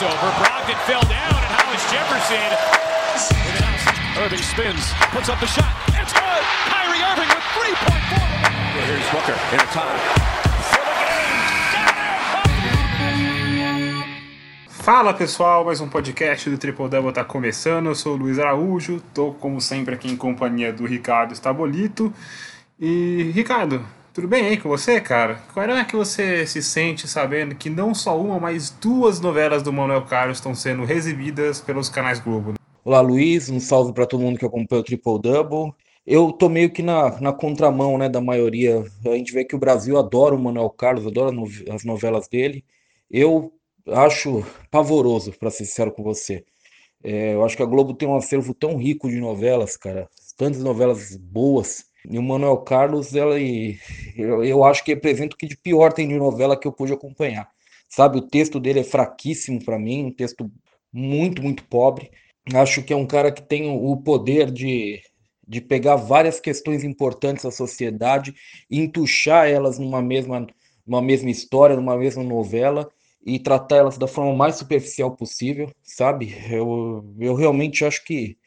crossover. Brogdon fell down, and Hollis Jefferson. Irving spins, puts up the shot. It's good. Kyrie Irving with 3.4. Here's Booker in a time. Fala pessoal, mais um podcast do Triple Double tá começando. Eu sou o Luiz Araújo, tô como sempre aqui em companhia do Ricardo Estabolito. E Ricardo, tudo bem aí com você, cara? Como é que você se sente sabendo que não só uma, mas duas novelas do Manuel Carlos estão sendo exibidas pelos canais Globo? Olá, Luiz. Um salve para todo mundo que acompanha o Triple Double. Eu tô meio que na, na contramão, né, da maioria. A gente vê que o Brasil adora o Manuel Carlos, adora as novelas dele. Eu acho pavoroso, para ser sincero com você. É, eu acho que a Globo tem um acervo tão rico de novelas, cara. Tantas novelas boas. E o Manuel Carlos, ela, eu, eu acho que representa o que de pior tem de novela que eu pude acompanhar. Sabe, o texto dele é fraquíssimo para mim, um texto muito, muito pobre. Acho que é um cara que tem o poder de, de pegar várias questões importantes da sociedade e entuchar elas numa mesma, numa mesma história, numa mesma novela e tratar elas da forma mais superficial possível, sabe? Eu, eu realmente acho que,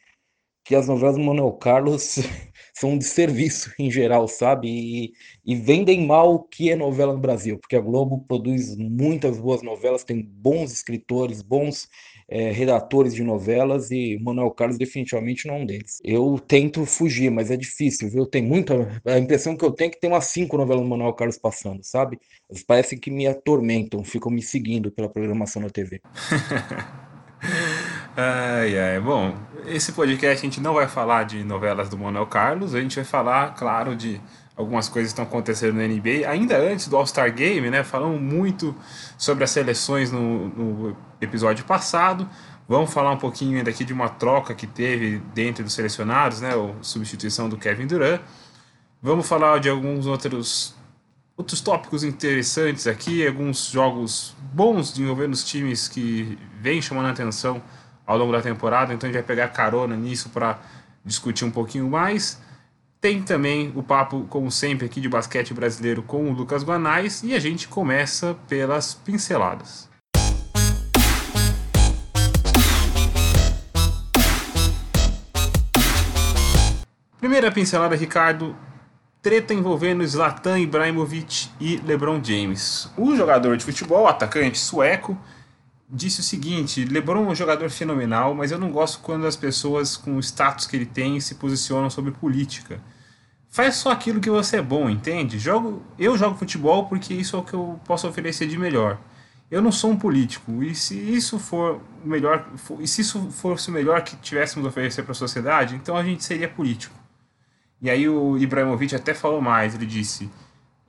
que as novelas do Manuel Carlos são de serviço em geral, sabe? E, e vendem mal o que é novela no Brasil, porque a Globo produz muitas boas novelas, tem bons escritores, bons é, redatores de novelas e Manuel Carlos definitivamente não é um deles. Eu tento fugir, mas é difícil, viu? Tem muita. A impressão que eu tenho é que tem umas cinco novelas do Manuel Carlos passando, sabe? Eles parecem que me atormentam, ficam me seguindo pela programação na TV. ai, ai. Bom, esse podcast a gente não vai falar de novelas do Manuel Carlos, a gente vai falar, claro, de algumas coisas que estão acontecendo na NBA. Ainda antes do All-Star Game, né? Falamos muito sobre as seleções no, no, episódio passado. Vamos falar um pouquinho ainda aqui de uma troca que teve dentro dos selecionados, né? A substituição do Kevin Durant. Vamos falar de alguns outros outros tópicos interessantes aqui, alguns jogos bons de envolver nos times que vêm chamando a atenção ao longo da temporada. Então a gente vai pegar carona nisso para discutir um pouquinho mais. Tem também o papo, como sempre, aqui de basquete brasileiro com o Lucas Guanais e a gente começa pelas pinceladas. Primeira pincelada, Ricardo. Treta envolvendo Zlatan Ibrahimovic e LeBron James. O jogador de futebol, atacante sueco, disse o seguinte: LeBron é um jogador fenomenal, mas eu não gosto quando as pessoas com o status que ele tem se posicionam sobre política faz só aquilo que você é bom, entende? Jogo, eu jogo futebol porque isso é o que eu posso oferecer de melhor. Eu não sou um político e se isso for o melhor, e se isso fosse o melhor que tivéssemos a oferecer para a sociedade, então a gente seria político. E aí o Ibrahimovic até falou mais, ele disse: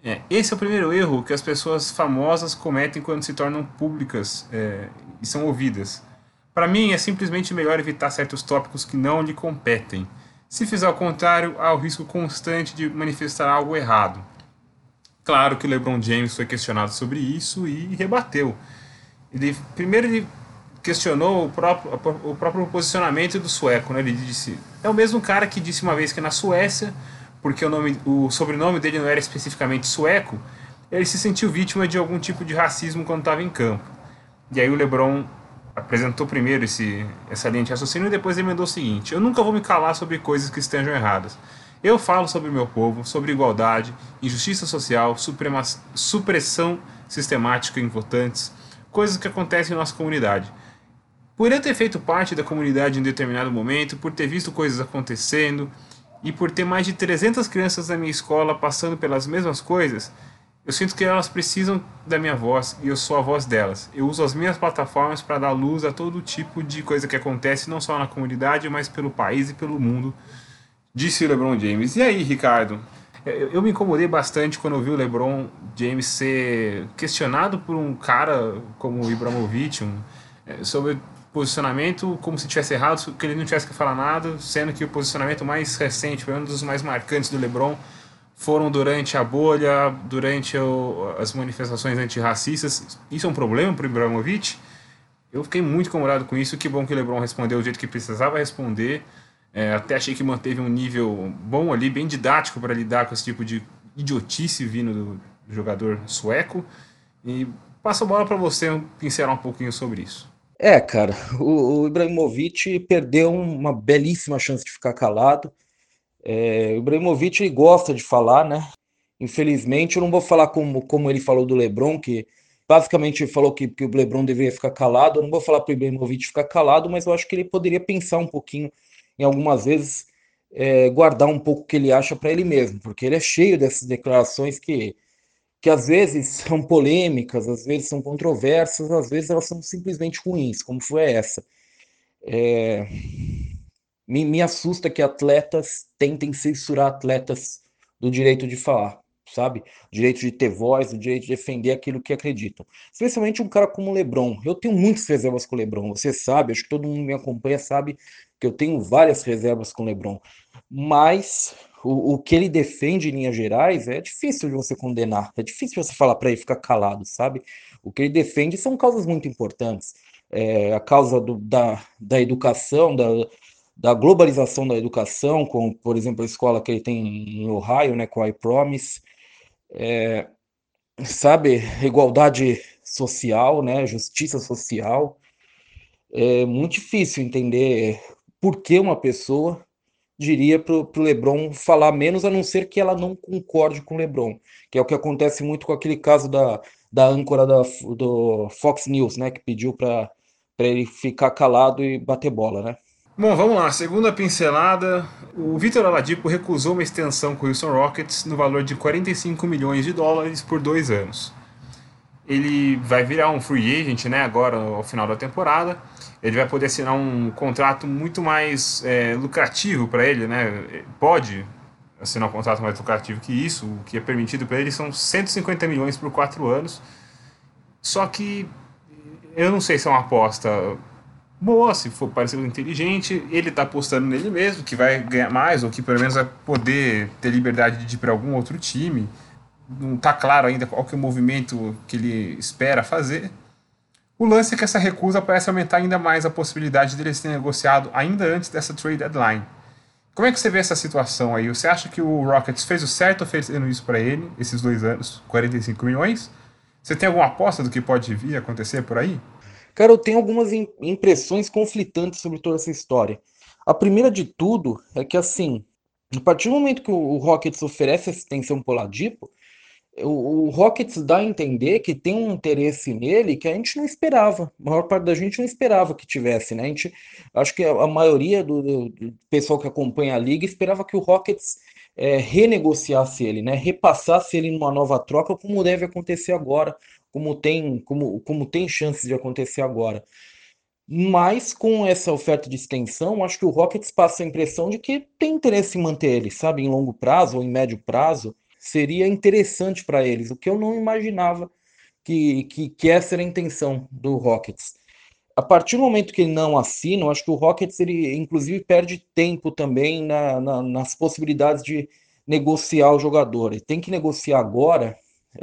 é, esse é o primeiro erro que as pessoas famosas cometem quando se tornam públicas é, e são ouvidas. Para mim é simplesmente melhor evitar certos tópicos que não lhe competem. Se fizer o contrário, há o risco constante de manifestar algo errado. Claro que LeBron James foi questionado sobre isso e rebateu. Ele, primeiro ele questionou o próprio, o próprio posicionamento do sueco. Né? Ele disse: é o mesmo cara que disse uma vez que na Suécia, porque o, nome, o sobrenome dele não era especificamente sueco, ele se sentiu vítima de algum tipo de racismo quando estava em campo. E aí o LeBron apresentou primeiro esse, essa linha de raciocínio e depois emendou o seguinte: Eu nunca vou me calar sobre coisas que estejam erradas. Eu falo sobre o meu povo, sobre igualdade, injustiça social, suprema, supressão sistemática em votantes, coisas que acontecem em nossa comunidade. Por eu ter feito parte da comunidade em determinado momento, por ter visto coisas acontecendo e por ter mais de 300 crianças na minha escola passando pelas mesmas coisas, eu sinto que elas precisam da minha voz e eu sou a voz delas. Eu uso as minhas plataformas para dar luz a todo tipo de coisa que acontece, não só na comunidade, mas pelo país e pelo mundo, disse LeBron James. E aí, Ricardo? Eu, eu me incomodei bastante quando eu vi o LeBron James ser questionado por um cara como o Ibrahimovic um, é, sobre posicionamento como se tivesse errado, que ele não tivesse que falar nada, sendo que o posicionamento mais recente, um dos mais marcantes do LeBron, foram durante a bolha, durante o, as manifestações antirracistas. Isso é um problema para o Ibrahimovic? Eu fiquei muito incomodado com isso. Que bom que o LeBron respondeu do jeito que precisava responder. É, até achei que manteve um nível bom ali, bem didático para lidar com esse tipo de idiotice vindo do, do jogador sueco. E passo a bola para você pincelar um pouquinho sobre isso. É, cara, o, o Ibrahimovic perdeu uma belíssima chance de ficar calado. É, o Ibrahimovic gosta de falar, né? Infelizmente, eu não vou falar como, como ele falou do LeBron, que basicamente falou que, que o LeBron deveria ficar calado. Eu não vou falar para o Ibrahimovic ficar calado, mas eu acho que ele poderia pensar um pouquinho em algumas vezes é, guardar um pouco o que ele acha para ele mesmo, porque ele é cheio dessas declarações que, que às vezes são polêmicas, às vezes são controversas, às vezes elas são simplesmente ruins, como foi essa. É, me, me assusta que atletas tentem censurar atletas do direito de falar sabe? O direito de ter voz, o direito de defender aquilo que acreditam. Especialmente um cara como o LeBron. Eu tenho muitas reservas com o LeBron, você sabe, acho que todo mundo me acompanha sabe que eu tenho várias reservas com o LeBron. Mas o, o que ele defende em linhas gerais é difícil de você condenar, é difícil você falar para ele ficar calado, sabe? O que ele defende são causas muito importantes. É, a causa do, da, da educação, da, da globalização da educação, como, por exemplo, a escola que ele tem em Ohio, né, com a iPromise, é, sabe, igualdade social, né, justiça social. É muito difícil entender por que uma pessoa diria para o LeBron falar menos, a não ser que ela não concorde com o LeBron, que é o que acontece muito com aquele caso da, da âncora da, do Fox News, né, que pediu para ele ficar calado e bater bola, né? Bom, vamos lá. Segunda pincelada. O Vitor Aladipo recusou uma extensão com o Houston Rockets no valor de 45 milhões de dólares por dois anos. Ele vai virar um free agent né, agora ao final da temporada. Ele vai poder assinar um contrato muito mais é, lucrativo para ele. Né? Pode assinar um contrato mais lucrativo que isso. O que é permitido para ele são 150 milhões por quatro anos. Só que eu não sei se é uma aposta boa, se for parecido inteligente, ele está apostando nele mesmo, que vai ganhar mais, ou que pelo menos vai poder ter liberdade de ir para algum outro time. Não está claro ainda qual que é o movimento que ele espera fazer. O lance é que essa recusa parece aumentar ainda mais a possibilidade dele ser negociado ainda antes dessa trade deadline. Como é que você vê essa situação aí? Você acha que o Rockets fez o certo oferecendo isso para ele, esses dois anos, 45 milhões? Você tem alguma aposta do que pode vir acontecer por aí? Cara, eu tenho algumas impressões conflitantes sobre toda essa história. A primeira de tudo é que, assim, a partir do momento que o Rockets oferece essa extensão pro Ladipo, o, Rockets dá a entender que tem um interesse nele que a gente não esperava. A maior parte da gente não esperava que tivesse, né? A gente, acho que a, a maioria do, do, pessoal que acompanha a liga esperava que o Rockets é, renegociasse ele, né? Repassasse ele numa nova troca, como deve acontecer agora como tem, como, como tem chances de acontecer agora. Mas com essa oferta de extensão, acho que o Rockets passa a impressão de que tem interesse em manter ele, sabe, em longo prazo ou em médio prazo, seria interessante para eles, o que eu não imaginava que, que, que essa era a intenção do Rockets. A partir do momento que ele não assina, acho que o Rockets, ele inclusive perde tempo também na, na, nas possibilidades de negociar o jogador. Ele tem que negociar agora,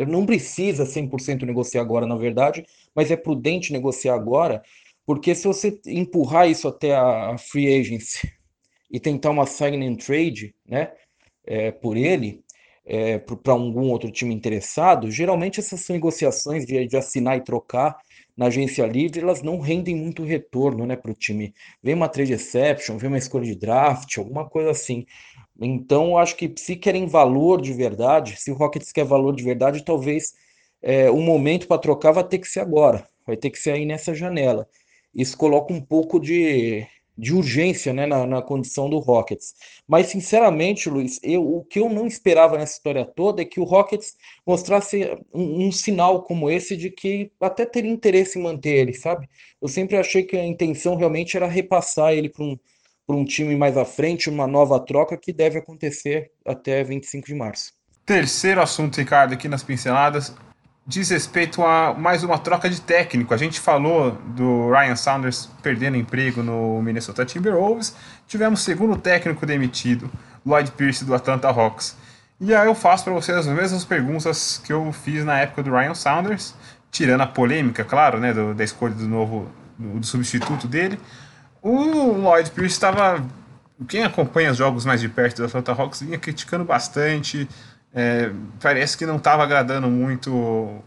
não precisa 100% negociar agora, na verdade, mas é prudente negociar agora, porque se você empurrar isso até a free agency e tentar uma sign and trade, né, é, por ele, é, para algum outro time interessado, geralmente essas negociações de, de assinar e trocar na agência livre, elas não rendem muito retorno né, para o time. Vem uma trade exception, vem uma escolha de draft, alguma coisa assim. Então, acho que se querem valor de verdade, se o Rockets quer valor de verdade, talvez é, o momento para trocar vai ter que ser agora, vai ter que ser aí nessa janela. Isso coloca um pouco de, de urgência né, na, na condição do Rockets. Mas, sinceramente, Luiz, eu, o que eu não esperava nessa história toda é que o Rockets mostrasse um, um sinal como esse de que até teria interesse em manter ele, sabe? Eu sempre achei que a intenção realmente era repassar ele para um para um time mais à frente, uma nova troca que deve acontecer até 25 de março. Terceiro assunto, Ricardo, aqui nas pinceladas, diz respeito a mais uma troca de técnico. A gente falou do Ryan Saunders perdendo emprego no Minnesota Timberwolves. Tivemos segundo técnico demitido, Lloyd Pierce do Atlanta Hawks. E aí eu faço para vocês as mesmas perguntas que eu fiz na época do Ryan Saunders, tirando a polêmica, claro, né, do, da escolha do novo do substituto dele. O Lloyd Pierce estava. Quem acompanha os jogos mais de perto do Atlanta Hawks vinha criticando bastante. É, parece que não estava agradando muito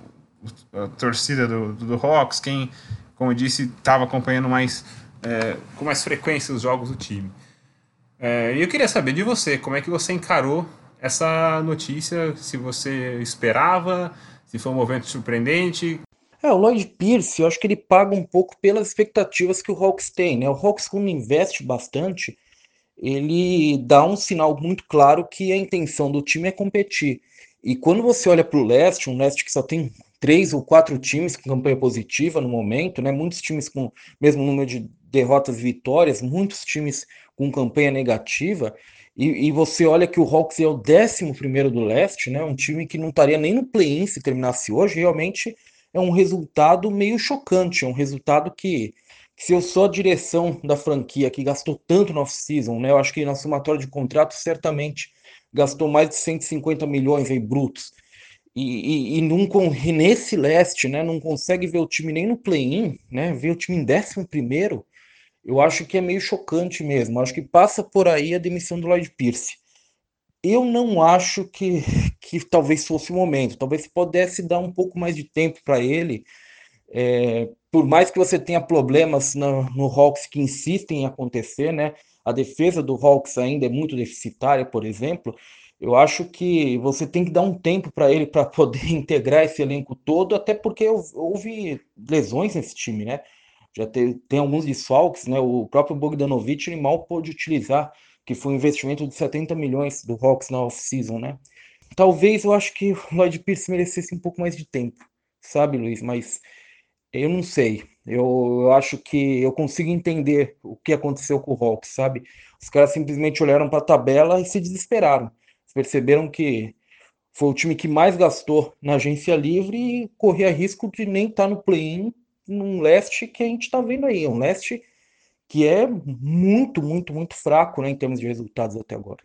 a torcida do, do, do Hawks. Quem como eu disse, estava acompanhando mais é, com mais frequência os jogos do time. É, e eu queria saber de você, como é que você encarou essa notícia, se você esperava, se foi um movimento surpreendente. É, o Lloyd Pierce, eu acho que ele paga um pouco pelas expectativas que o Hawks tem, né? O Hawks, quando investe bastante, ele dá um sinal muito claro que a intenção do time é competir. E quando você olha para o leste, um leste que só tem três ou quatro times com campanha positiva no momento, né? Muitos times com mesmo número de derrotas e vitórias, muitos times com campanha negativa. E, e, você olha que o Hawks é o 11 primeiro do leste, né? Um time que não estaria nem no play-in se terminasse hoje. Realmente é um resultado meio chocante. É um resultado que, que se eu sou a direção da franquia que gastou tanto no off-season, né? Eu acho que na somatória de contratos certamente gastou mais de 150 milhões em brutos. E, e, e, e nesse leste, né? Não consegue ver o time nem no play-in, né? Ver o time em 11 primeiro eu acho que é meio chocante mesmo. Acho que passa por aí a demissão do Lloyd Pierce. Eu não acho que, que talvez fosse o momento. Talvez pudesse dar um pouco mais de tempo para ele. É, por mais que você tenha problemas no, no Hawks que insistem em acontecer, né? A defesa do Hawks ainda é muito deficitária, por exemplo. Eu acho que você tem que dar um tempo para ele para poder integrar esse elenco todo, até porque houve lesões nesse time, né? já tem, tem alguns desfalques, né? O próprio Bogdanovich mal pôde utilizar, que foi um investimento de 70 milhões do Hawks na off-season, né? Talvez eu acho que o Lloyd Pierce merecesse um pouco mais de tempo, sabe, Luiz? Mas eu não sei. Eu, eu acho que eu consigo entender o que aconteceu com o Hawks, sabe? Os caras simplesmente olharam para a tabela e se desesperaram. Perceberam que foi o time que mais gastou na agência livre e corria risco de nem estar tá no play-in num leste que a gente está vendo aí, um leste que é muito, muito, muito fraco né, em termos de resultados até agora.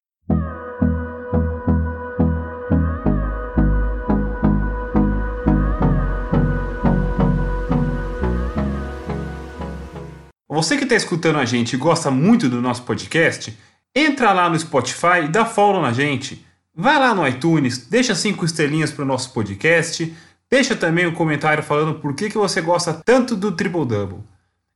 Você que está escutando a gente e gosta muito do nosso podcast, entra lá no Spotify e dá follow na gente. Vai lá no iTunes, deixa cinco estrelinhas para o nosso podcast Deixa também um comentário falando por que, que você gosta tanto do Triple Double.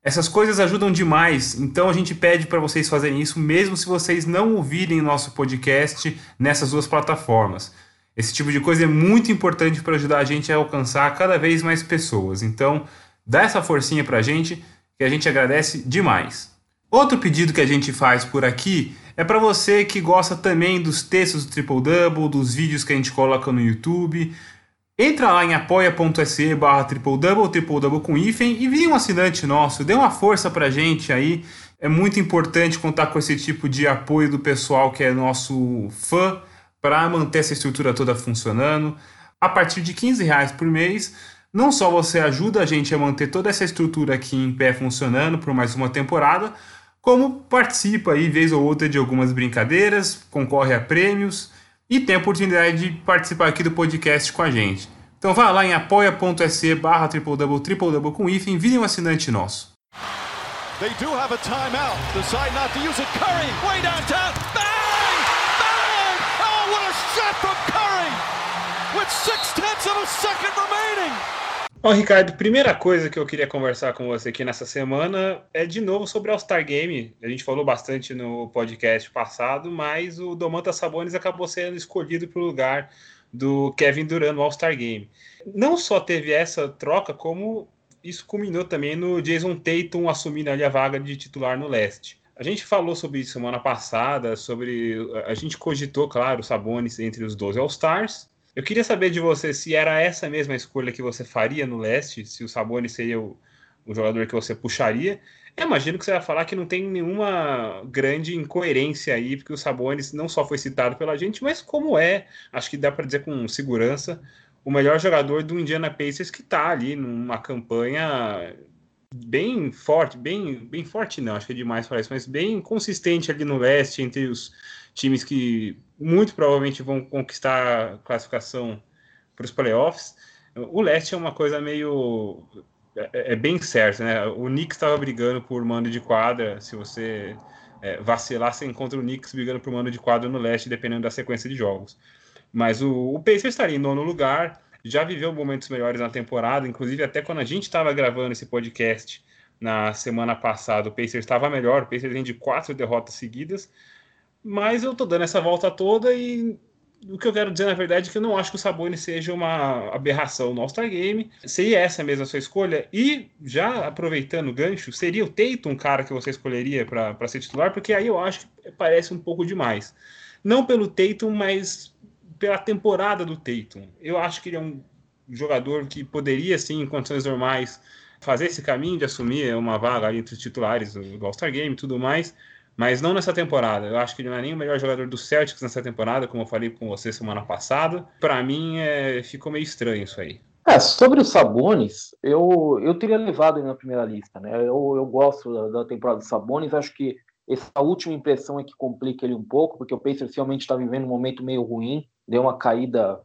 Essas coisas ajudam demais, então a gente pede para vocês fazerem isso mesmo se vocês não ouvirem nosso podcast nessas duas plataformas. Esse tipo de coisa é muito importante para ajudar a gente a alcançar cada vez mais pessoas. Então, dá essa forcinha para a gente que a gente agradece demais. Outro pedido que a gente faz por aqui é para você que gosta também dos textos do Triple Double, dos vídeos que a gente coloca no YouTube. Entra lá em apoia.se barra triple double, triple double com hífen e vire um assinante nosso, dê uma força pra gente aí. É muito importante contar com esse tipo de apoio do pessoal que é nosso fã para manter essa estrutura toda funcionando. A partir de 15 reais por mês, não só você ajuda a gente a manter toda essa estrutura aqui em pé funcionando por mais uma temporada, como participa aí vez ou outra de algumas brincadeiras, concorre a prêmios e tem a oportunidade de participar aqui do podcast com a gente. Então vá lá em apoia.se barra triple double triple double com hífen, vire um assinante nosso. They do have a timeout. Decide not to use it. Curry, way downtown. Bang! Bang! Oh, what a shot from Curry! With six tenths of a second remaining. Bom, Ricardo, primeira coisa que eu queria conversar com você aqui nessa semana é de novo sobre All-Star Game. A gente falou bastante no podcast passado, mas o Domantas Sabonis acabou sendo escolhido para o lugar do Kevin Durant no All-Star Game. Não só teve essa troca, como isso culminou também no Jason Tatum assumindo ali a vaga de titular no leste. A gente falou sobre isso semana passada, sobre a gente cogitou, claro, o Sabonis entre os 12 All-Stars, eu queria saber de você se era essa mesma escolha que você faria no leste, se o Sabonis seria o, o jogador que você puxaria. Eu imagino que você vai falar que não tem nenhuma grande incoerência aí, porque o Sabonis não só foi citado pela gente, mas como é, acho que dá para dizer com segurança, o melhor jogador do Indiana Pacers que está ali numa campanha bem forte, bem, bem forte não, acho que é demais para isso, mas bem consistente ali no leste entre os times que muito provavelmente vão conquistar classificação para os playoffs. O leste é uma coisa meio. É, é bem certo, né? O Knicks estava brigando por mando de quadra. Se você é, vacilar, você encontra o Knicks brigando por mando de quadra no leste, dependendo da sequência de jogos. Mas o, o Pacers estaria em nono lugar. Já viveu momentos melhores na temporada, inclusive até quando a gente estava gravando esse podcast na semana passada, o Pacers estava melhor, o Pacers vem de quatro derrotas seguidas, mas eu tô dando essa volta toda e o que eu quero dizer, na verdade, é que eu não acho que o Sabonis seja uma aberração no All-Star Game. Seria essa mesmo a sua escolha? E, já aproveitando o gancho, seria o Tatum um cara que você escolheria para ser titular? Porque aí eu acho que parece um pouco demais. Não pelo Tatum, mas pela temporada do Tatum. Eu acho que ele é um jogador que poderia, sim, em condições normais, fazer esse caminho de assumir uma vaga entre os titulares do All-Star Game e tudo mais mas não nessa temporada. Eu acho que ele não é nem o melhor jogador do Celtics nessa temporada, como eu falei com você semana passada. Para mim, é, ficou meio estranho isso aí. É, sobre os Sabones, eu, eu teria levado ele na primeira lista. Né? Eu, eu gosto da, da temporada dos Sabones, acho que essa última impressão é que complica ele um pouco, porque o Pacers realmente está vivendo um momento meio ruim, deu uma caída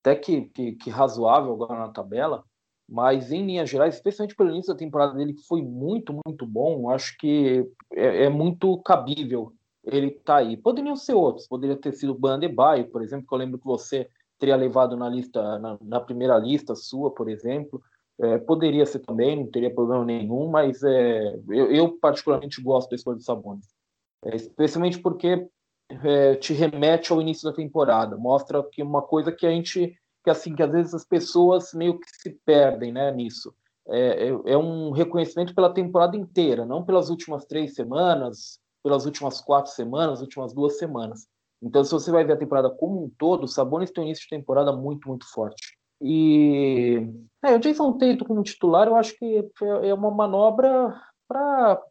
até que, que, que razoável agora na tabela, mas em linhas gerais, especialmente pelo início da temporada dele, que foi muito, muito bom, acho que é, é muito cabível ele tá aí. Poderiam ser outros, poderia ter sido o Bandebaio, por exemplo, que eu lembro que você teria levado na lista, na, na primeira lista sua, por exemplo. É, poderia ser também, não teria problema nenhum, mas é, eu, eu, particularmente gosto da escolha do Sabonis. É, especialmente porque é, te remete ao início da temporada, mostra que uma coisa que a gente que assim que às vezes as pessoas meio que se perdem né, nisso. É, é, é, um reconhecimento pela temporada inteira, não pelas últimas três semanas, pelas últimas quatro semanas, últimas duas semanas. Então, se você vai ver a temporada como um todo, o Sabonis tem um início de temporada muito, muito forte. E é, o Jason Tatum como titular, eu acho que é, é uma manobra para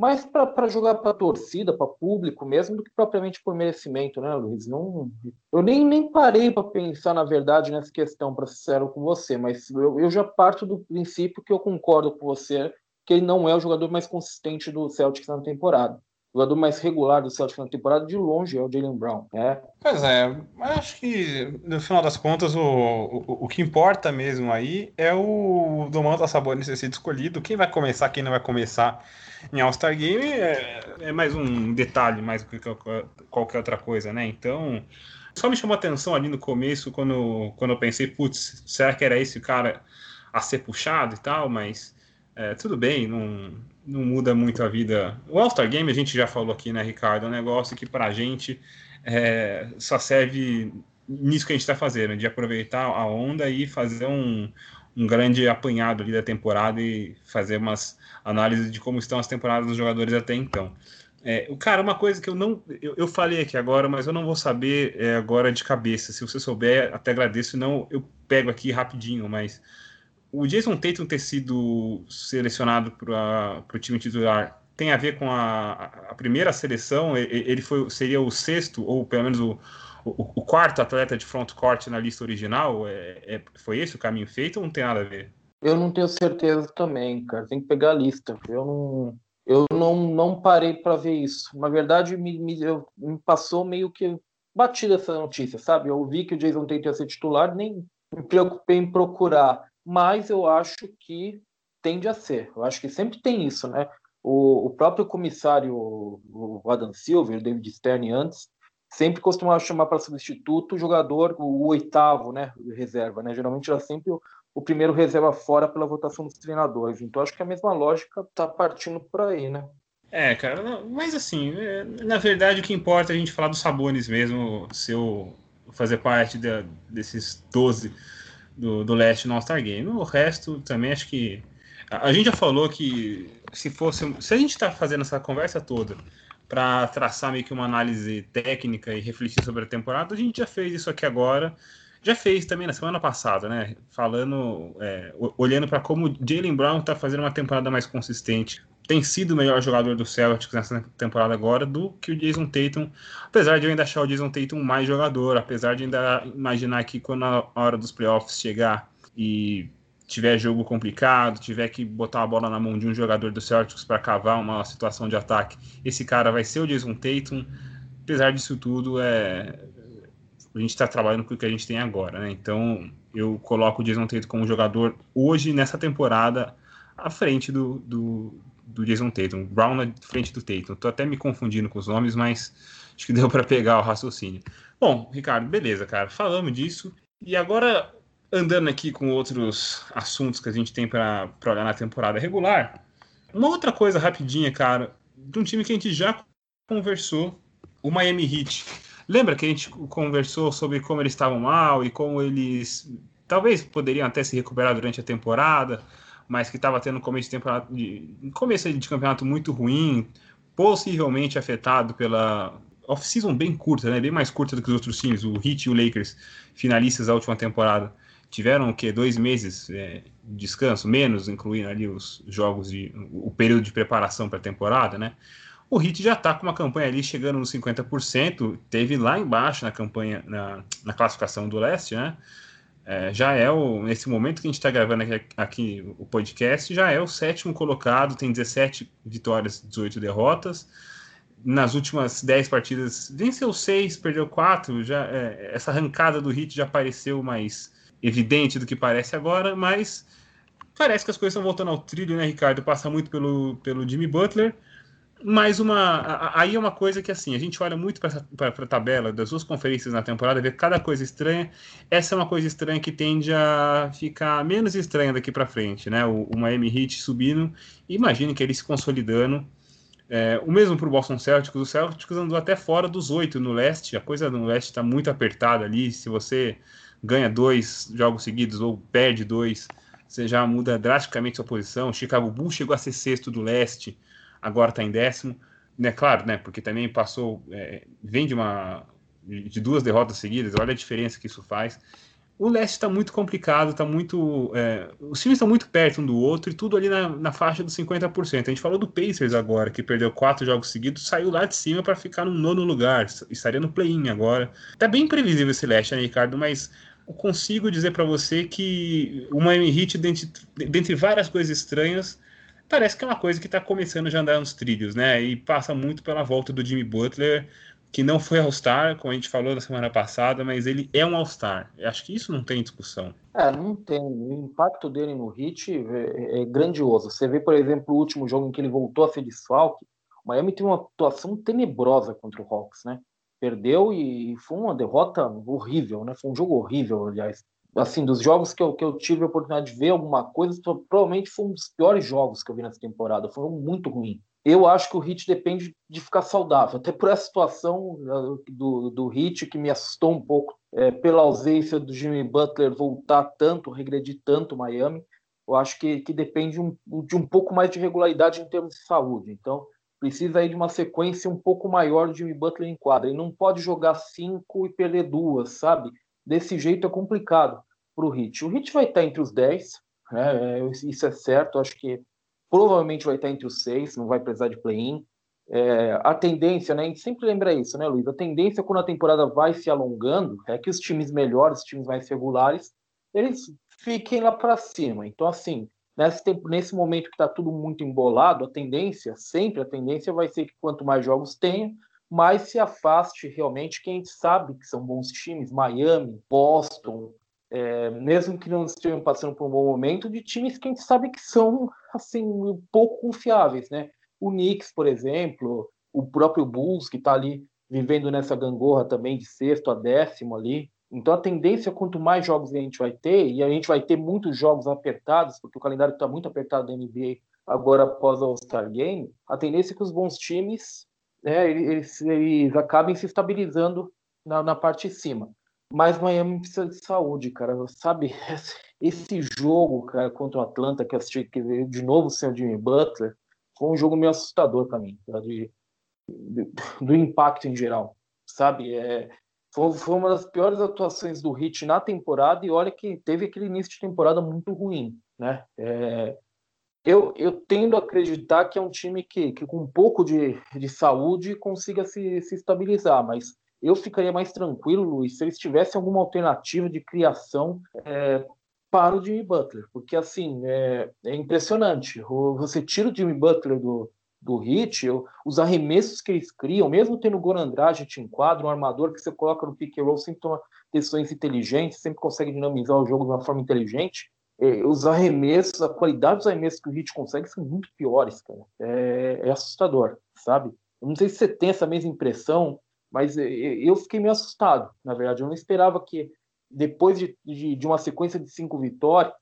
mais para jogar para torcida, para público mesmo, do que propriamente por merecimento, né, Luiz? Não, eu nem, nem parei para pensar, na verdade, nessa questão, para ser sincero com você, mas eu, eu já parto do princípio que eu concordo com você que ele não é o jogador mais consistente do Celtics na temporada. O jogador mais regular do Celtics na temporada, de longe, é o Jalen Brown. Né? Pois é, mas acho que, no final das contas, o, o, o que importa mesmo aí é o Domantas Sabonis ter sido escolhido. Quem vai começar, quem não vai começar em All-Star Game é, é, mais um detalhe, mais do que qualquer outra coisa, né? Então, só me chamou a atenção ali no começo, quando, quando eu pensei, putz, será que era esse cara a ser puxado e tal? Mas é, tudo bem, não, não muda muito a vida. O All-Star Game, a gente já falou aqui, né, Ricardo? É um negócio que pra gente é, só serve nisso que a gente está fazendo, de aproveitar a onda e fazer um, um grande apanhado ali da temporada e fazer umas análises de como estão as temporadas dos jogadores até então. É, cara, uma coisa que eu não. Eu, eu, falei aqui agora, mas eu não vou saber é, agora de cabeça. Se você souber, até agradeço, não eu pego aqui rapidinho, mas o Jason Tatum ter sido selecionado para o time titular tem a ver com a, a primeira seleção? Ele foi, seria o sexto, ou pelo menos o, o, o, quarto atleta de front court na lista original? É, é, foi esse o caminho feito ou não tem nada a ver? Eu não tenho certeza também, cara. Tem que pegar a lista. Eu não, eu não, não parei para ver isso. Na verdade, me, me, eu, me passou meio que batida essa notícia, sabe? Eu vi que o Jason Tate ia ser titular, nem me preocupei em procurar. Mas eu acho que tende a ser. Eu acho que sempre tem isso, né? O, o próprio comissário, o Adam Silver, o David Stern antes, sempre costumava chamar para substituto o jogador, o, o oitavo, né, reserva, né? Geralmente era sempre o, o, primeiro reserva fora pela votação dos treinadores. Então acho que a mesma lógica está partindo por aí, né? É, cara, mas assim, é, na verdade o que importa é a gente falar dos Sabones mesmo, se eu fazer parte de, desses 12 do, do leste no All-Star Game. O resto também acho que. A, gente já falou que se fosse. Se a gente está fazendo essa conversa toda para traçar meio que uma análise técnica e refletir sobre a temporada. A gente já fez isso aqui agora, já fez também na semana passada, né? Falando, é, olhando para como Jalen Brown está fazendo uma temporada mais consistente. Tem sido o melhor jogador do Celtics nessa temporada agora do que o Jason Tatum, apesar de eu ainda achar o Jason Tatum mais jogador, apesar de ainda imaginar que quando a hora dos playoffs chegar e tiver jogo complicado, tiver que botar a bola na mão de um jogador do Celtics para cavar uma situação de ataque, esse cara vai ser o Jason Tatum. Apesar disso tudo, é a gente está trabalhando com o que a gente tem agora, né? Então eu coloco o Jason Tatum como jogador hoje nessa temporada à frente do, do, do Jason Tatum, Brown na frente do Tatum. Estou até me confundindo com os nomes, mas acho que deu para pegar o raciocínio. Bom, Ricardo, beleza, cara. Falamos disso. E agora andando aqui com outros assuntos que a gente tem para olhar na temporada regular, uma outra coisa rapidinha, cara, de um time que a gente já conversou, o Miami Heat. Lembra que a gente conversou sobre como eles estavam mal e como eles talvez poderiam até se recuperar durante a temporada, mas que estava tendo começo de temporada, de, começo de campeonato muito ruim, possivelmente afetado pela off-season bem curta, né? Bem mais curta do que os outros times. O Heat e o Lakers, finalistas da última temporada, tiveram o quê? Dois meses é, de descanso, menos, incluindo ali os jogos de o período de preparação para a temporada, né? O Heat já está com uma campanha ali chegando nos 50%, teve lá embaixo na campanha, na, na classificação do leste, né? É, já é o, nesse momento que a gente está gravando aqui, aqui, o podcast, já é o sétimo colocado, tem 17 vitórias, 18 derrotas. Nas últimas 10 partidas, venceu 6, perdeu 4. Já, é, essa arrancada do Hit já pareceu mais evidente do que parece agora, mas parece que as coisas estão voltando ao trilho, né, Ricardo? Passa muito pelo, pelo Jimmy Butler mais uma. Aí é uma coisa que assim, a gente olha muito para a tabela das duas conferências na temporada, vê cada coisa estranha. Essa é uma coisa estranha que tende a ficar menos estranha daqui para frente, né? O, o, Miami Heat subindo, imagine que ele se consolidando. É, o mesmo para o Boston Celtics, o Celtics andou até fora dos oito no leste, a coisa no leste está muito apertada ali. Se você ganha dois jogos seguidos ou perde dois, você já muda drasticamente sua posição. O Chicago Bulls chegou a ser sexto do leste agora está em décimo, né? Claro, né? Porque também passou, é, vem de uma de duas derrotas seguidas. Olha a diferença que isso faz. O leste está muito complicado, está muito. É, os times estão muito perto um do outro e tudo ali na, na faixa dos 50%. A gente falou do Pacers agora, que perdeu quatro jogos seguidos, saiu lá de cima para ficar no nono lugar, estaria no play-in agora. Tá bem previsível esse leste, né, Ricardo? Mas eu consigo dizer para você que o Miami Heat, dentre, dentre várias coisas estranhas, parece que é uma coisa que está começando a andar nos trilhos, né? E passa muito pela volta do Jimmy Butler, que não foi All-Star, como a gente falou na semana passada, mas ele é um All-Star. Acho que isso não tem discussão. É, não tem. O impacto dele no Heat é, é, grandioso. Você vê, por exemplo, o último jogo em que ele voltou a ser desfalque, o Miami teve uma atuação tenebrosa contra o Hawks, né? Perdeu e foi uma derrota horrível, né? Foi um jogo horrível, aliás assim, dos jogos que eu, que eu tive a oportunidade de ver alguma coisa, provavelmente foi um dos piores jogos que eu vi nessa temporada. Foi muito ruim. Eu acho que o Hit depende de ficar saudável, até por essa situação uh, do, do Hit que me assustou um pouco é, pela ausência do Jimmy Butler voltar tanto, regredir tanto Miami. Eu acho que, que depende um, de um pouco mais de regularidade em termos de saúde. Então, precisa aí de uma sequência um pouco maior do Jimmy Butler em quadra. Ele não pode jogar cinco e perder duas, sabe? Desse jeito é complicado para o Hit. O Hit vai estar entre os 10, né? É, isso é certo. Acho que provavelmente vai estar entre os 6, não vai precisar de play-in. É, a tendência, né? A gente sempre lembra isso, né, Luiz? A tendência quando a temporada vai se alongando é que os times melhores, os times mais regulares, eles fiquem lá para cima. Então, assim, nesse, tempo, nesse momento que está tudo muito embolado, a tendência, sempre a tendência vai ser que quanto mais jogos tenha, mais se afaste realmente quem sabe que são bons times, Miami, Boston, é, mesmo que não estejam passando por um bom momento, de times que a gente sabe que são assim pouco confiáveis, né? O Knicks, por exemplo, o próprio Bulls que está ali vivendo nessa gangorra também de sexto a décimo ali. Então a tendência quanto mais jogos a gente vai ter e a gente vai ter muitos jogos apertados, porque o calendário está muito apertado da NBA agora após o All-Star Game, a tendência é que os bons times né, eles, eles acabem se estabilizando na, na parte de cima. Mas Miami precisa de saúde, cara. Sabe, esse jogo, cara, contra o Atlanta, que eu assisti que de novo sem o Jimmy Butler, foi um jogo meio assustador para mim, tá? de, de, do impacto em geral. Sabe, é, foi, foi, uma das piores atuações do Hit na temporada e olha que teve aquele início de temporada muito ruim, né? É, eu, eu tendo a acreditar que é um time que, que com um pouco de, de saúde consiga se, se estabilizar, mas eu ficaria mais tranquilo, Luiz, se eles tivessem alguma alternativa de criação é, para o Jimmy Butler, porque assim é, é, impressionante. Você tira o Jimmy Butler do, do hit, os arremessos que eles criam, mesmo tendo o Goran Andrade te enquadra, um armador que você coloca no pick and roll, sempre toma decisões inteligentes, sempre consegue dinamizar o jogo de uma forma inteligente. É, os arremessos, a qualidade dos arremessos que o Hit consegue são muito piores, cara. É, é assustador, sabe? Eu não sei se você tem essa mesma impressão, mas eu fiquei meio assustado, na verdade. Eu não esperava que depois de, de, de uma sequência de cinco vitórias,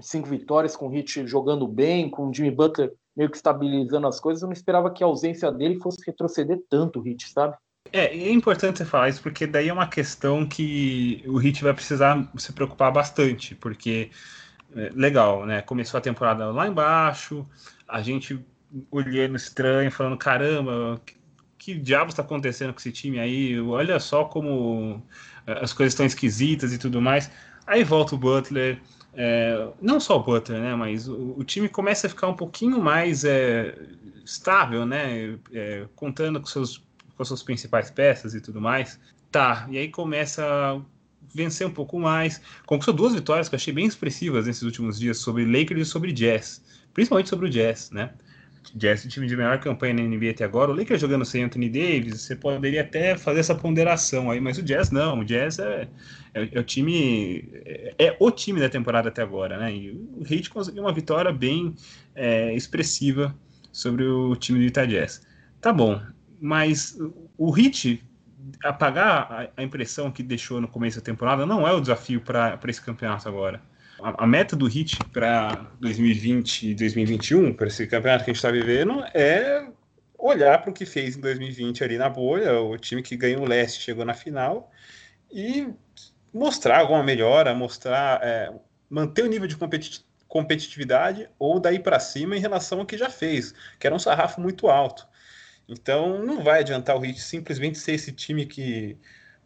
cinco vitórias com o Hit jogando bem, com o Jimmy Butler meio que estabilizando as coisas, eu não esperava que a ausência dele fosse retroceder tanto o Hit, sabe? É, é importante você falar isso, porque daí é uma questão que o Hit vai precisar se preocupar bastante, porque, é, legal, né? Começou a temporada lá embaixo, a gente olhando estranho, falando, caramba, que, que diabo está acontecendo com esse time aí? Olha só como é, as coisas estão esquisitas e tudo mais. Aí volta o Butler, é, não só o Butler, né, mas o, o, time começa a ficar um pouquinho mais é, estável, né, é, contando com, seus, com as suas principais peças e tudo mais. Tá, e aí começa vencer um pouco mais. Conquistou duas vitórias que eu achei bem expressivas nesses últimos dias sobre Lakers e sobre Jazz, principalmente sobre o Jazz, né. Jazz o time de melhor campanha na NBA até agora. O Lakers jogando sem Anthony Davis, você poderia até fazer essa ponderação aí, mas o Jazz não. O Jazz é, é, é o time é, é, o time da temporada até agora, né? E o Heat conseguiu uma vitória bem é, expressiva sobre o time do Utah Jazz. Tá bom, mas o Heat apagar a, impressão que deixou no começo da temporada não é o desafio para esse campeonato agora a, a meta do Hit para 2020 e 2021, para esse campeonato que a gente está vivendo, é olhar para o que fez em 2020 ali na bolha, o time que ganhou o leste chegou na final e mostrar alguma melhora, mostrar, é, manter o nível de competitividade ou daí para cima em relação ao que já fez, que era um sarrafo muito alto. Então não vai adiantar o Heat simplesmente ser esse time que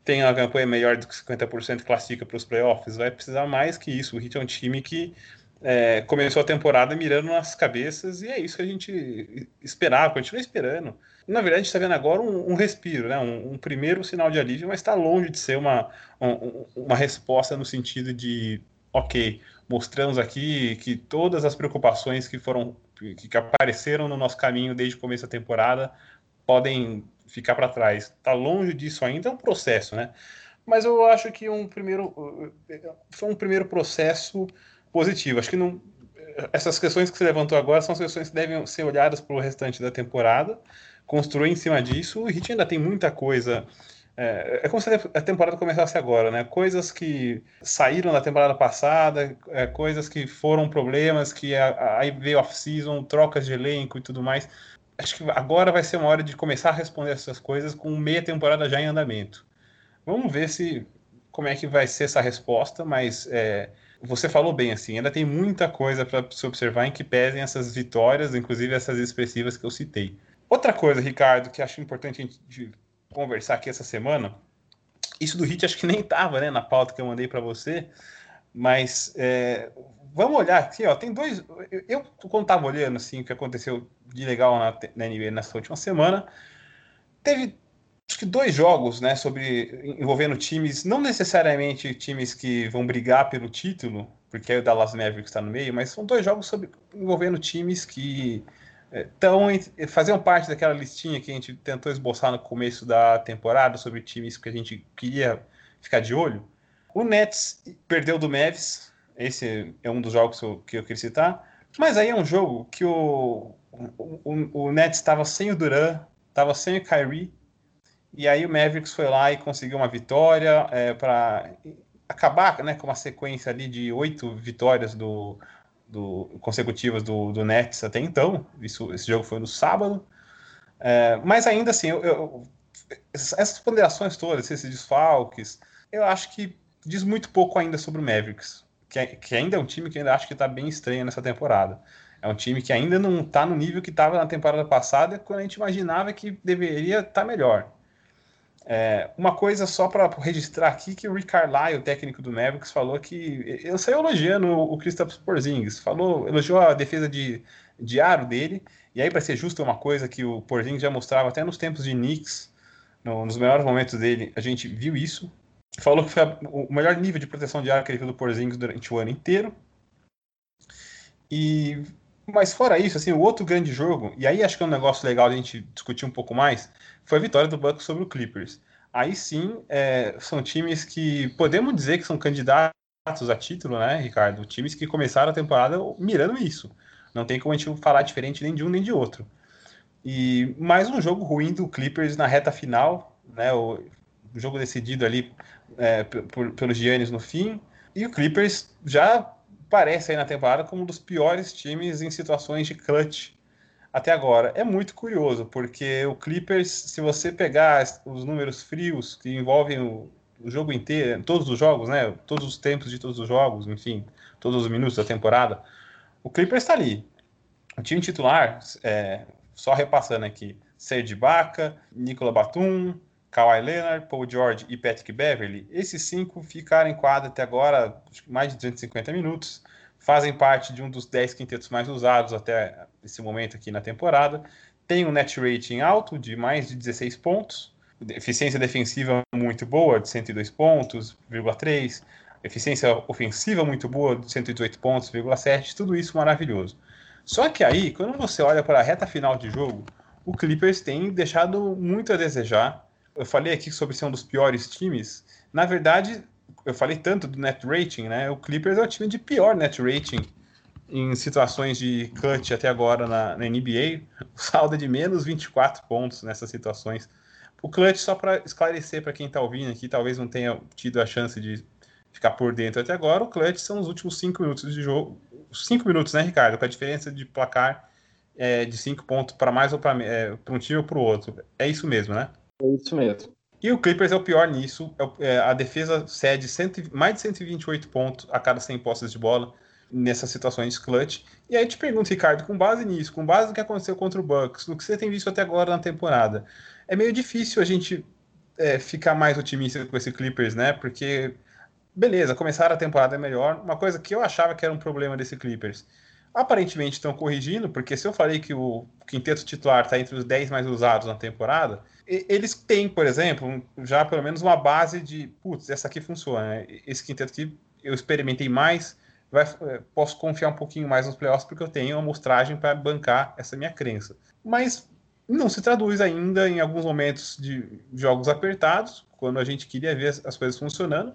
tem uma campanha melhor do que 50% classifica para os playoffs, vai precisar mais que isso. O Heat é um time que é, começou a temporada mirando nas cabeças e é isso que a gente esperava, continua esperando. Na verdade, a gente está vendo agora um, um respiro, né? Um, um, primeiro sinal de alívio, mas está longe de ser uma, um, uma resposta no sentido de, ok, mostramos aqui que todas as preocupações que foram que apareceram no nosso caminho desde o começo da temporada podem ficar para trás. Está longe disso ainda, é um processo, né? Mas eu acho que um primeiro foi um primeiro processo positivo. Acho que não, essas questões que você levantou agora são questões que devem ser olhadas para o restante da temporada, construir em cima disso. O Hit ainda tem muita coisa. É, é como se a temporada começasse agora, né? Coisas que saíram da temporada passada, é, coisas que foram problemas, que aí veio off-season, trocas de elenco e tudo mais acho que agora vai ser uma hora de começar a responder essas coisas com meia temporada já em andamento. Vamos ver se como é que vai ser essa resposta, mas é, você falou bem assim, ainda tem muita coisa para se observar em que pesem essas vitórias, inclusive essas expressivas que eu citei. Outra coisa, Ricardo, que acho importante a gente conversar aqui essa semana, isso do Hit acho que nem estava né, na pauta que eu mandei para você, mas é, vamos olhar aqui, ó, tem dois. Eu, eu quando estava olhando assim o que aconteceu de legal na, na NBA nessa última semana, teve acho que dois jogos, né, sobre envolvendo times, não necessariamente times que vão brigar pelo título, porque aí o Dallas Mavericks está no meio, mas são dois jogos sobre, envolvendo times que estão é, faziam parte daquela listinha que a gente tentou esboçar no começo da temporada sobre times que a gente queria ficar de olho. O Nets perdeu do Mavs, esse é um dos jogos que eu, que eu queria citar. Mas aí é um jogo que o, o, o Nets estava sem o Duran, estava sem o Kyrie, e aí o Mavericks foi lá e conseguiu uma vitória é, para acabar né, com uma sequência ali de oito vitórias do, do, consecutivas do, do Nets até então. Isso, esse jogo foi no sábado. É, mas ainda assim, eu, eu, essas ponderações todas, esses desfalques, eu acho que diz muito pouco ainda sobre o Mavericks que, é, que ainda é um time que ainda acho que está bem estranho nessa temporada. É um time que ainda não está no nível que estava na temporada passada, quando a gente imaginava que deveria estar tá melhor. É, uma coisa só para registrar aqui que o Rick Carlisle, o técnico do Mavericks, falou que eu saí elogiando o Kristaps Porzingis, falou, elogiou a defesa de, de aro dele. E aí para ser justo uma coisa que o Porzingis já mostrava até nos tempos de Knicks, no, nos melhores momentos dele, a gente viu isso falou que foi a, o melhor nível de proteção de ar que ele viu do Porzingis durante o ano inteiro. E mas fora isso, assim, o outro grande jogo, e aí acho que é um negócio legal de a gente discutir um pouco mais, foi a vitória do Bucks sobre o Clippers. Aí sim, é, são times que podemos dizer que são candidatos a título, né, Ricardo? Times que começaram a temporada mirando isso. Não tem como a gente falar diferente nem de um nem de outro. E mais um jogo ruim do Clippers na reta final, né? O, jogo decidido ali é, pelos Giannis no fim. E o Clippers já parece aí na temporada como um dos piores times em situações de clutch até agora. É muito curioso, porque o Clippers, se você pegar os números frios que envolvem o, o jogo inteiro, todos os jogos, né? Todos os tempos de todos os jogos, enfim, todos os minutos da temporada, o Clippers está ali. O time titular, é, só repassando aqui, Serge Ibaka, Nicola Batum, Kawhi Leonard, Paul George e Patrick Beverly, esses cinco ficaram em quadra até agora mais de 250 minutos, fazem parte de um dos 10 quintetos mais usados até esse momento aqui na temporada, tem um net rating alto de mais de 16 pontos, eficiência defensiva muito boa, de 102 pontos, 3, eficiência ofensiva muito boa, de 118 pontos, 7, tudo isso maravilhoso. Só que aí, quando você olha para a reta final de jogo, o Clippers tem deixado muito a desejar. Eu falei aqui sobre ser um dos piores times. Na verdade, eu falei tanto do net rating, né? O Clippers é o time de pior net rating em situações de cut até agora na, na NBA. O saldo é de menos 24 pontos nessas situações. O clutch, só para esclarecer para quem está ouvindo aqui, talvez não tenha tido a chance de ficar por dentro até agora, o clutch são os últimos 5 minutos de jogo. 5 minutos, né, Ricardo? Com a diferença de placar é, de 5 pontos para mais ou para é, um time ou para o outro. É isso mesmo, né? É isso mesmo. E o Clippers é o pior nisso. É, é a defesa cede cento, mais de 128 pontos a cada 100 posses de bola nessas situações clutch. E aí te pergunto, Ricardo, com base nisso, com base no que aconteceu contra o Bucks, no que você tem visto até agora na temporada, é meio difícil a gente é, ficar mais otimista com esse Clippers, né? Porque, beleza, começar a temporada é melhor. Uma coisa que eu achava que era um problema desse Clippers. Aparentemente estão corrigindo, porque se eu falei que o quinteto titular está entre os 10 mais usados na temporada, eles têm, por exemplo, já pelo menos uma base de, putz, essa aqui funciona. Né? Esse quinteto aqui eu experimentei mais, vai, é, posso confiar um pouquinho mais nos playoffs porque eu tenho uma amostragem para bancar essa minha crença. Mas não se traduz ainda em alguns momentos de jogos apertados, quando a gente queria ver as coisas funcionando.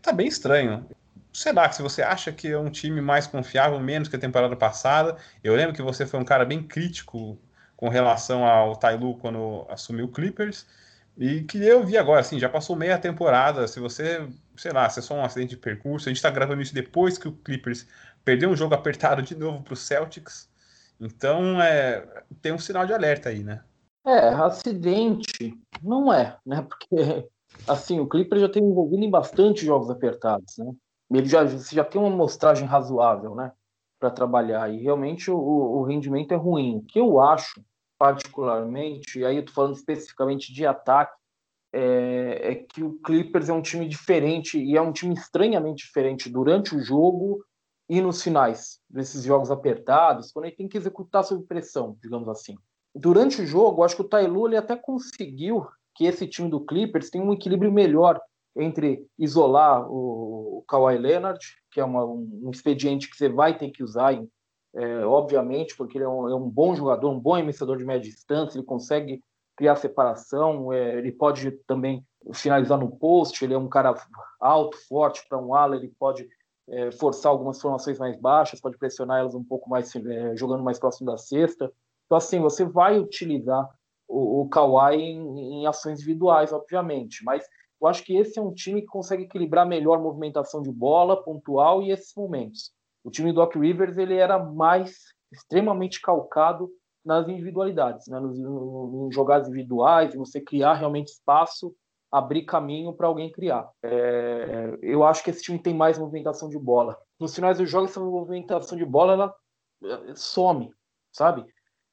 Tá bem estranho. Sei lá, se você acha que é um time mais confiável, menos que a temporada passada. Eu lembro que você foi um cara bem crítico com relação ao Tailu quando assumiu o Clippers. E que eu vi agora, assim, já passou meia temporada. Se você, sei lá, se é só um acidente de percurso, a gente está gravando isso depois que o Clippers perdeu um jogo apertado de novo para o Celtics. Então, é, tem um sinal de alerta aí, né? É, acidente não é, né? Porque, assim, o Clippers já tem envolvido em bastante jogos apertados, né? Ele já, já tem uma amostragem razoável, né? Para trabalhar. E realmente o, o rendimento é ruim. O que eu acho particularmente, e aí eu estou falando especificamente de ataque, é, é, que o Clippers é um time diferente e é um time estranhamente diferente durante o jogo e nos finais desses jogos apertados, quando ele tem que executar sob pressão, digamos assim. Durante o jogo, acho que o Tailu ele até conseguiu que esse time do Clippers tenha um equilíbrio melhor entre isolar o, o Kawhi Leonard, que é uma, um, expediente que você vai ter que usar é, obviamente, porque ele é um, é um, bom jogador, um bom emissor de média distância, ele consegue criar separação, é, ele pode também finalizar no post, ele é um cara alto, forte para um ala, ele pode é, forçar algumas formações mais baixas, pode pressionar elas um pouco mais, é, jogando mais próximo da cesta. Então, assim, você vai utilizar o, o Kawhi em, em ações individuais, obviamente, mas eu acho que esse é um time que consegue equilibrar melhor movimentação de bola, pontual e esses momentos. O time do Doc Rivers ele era mais extremamente calcado nas individualidades, né? nos, nos jogadas individuais, você criar realmente espaço, abrir caminho para alguém criar. É, eu acho que esse time tem mais movimentação de bola. Nos finais do jogo, essa movimentação de bola ela é, some, sabe?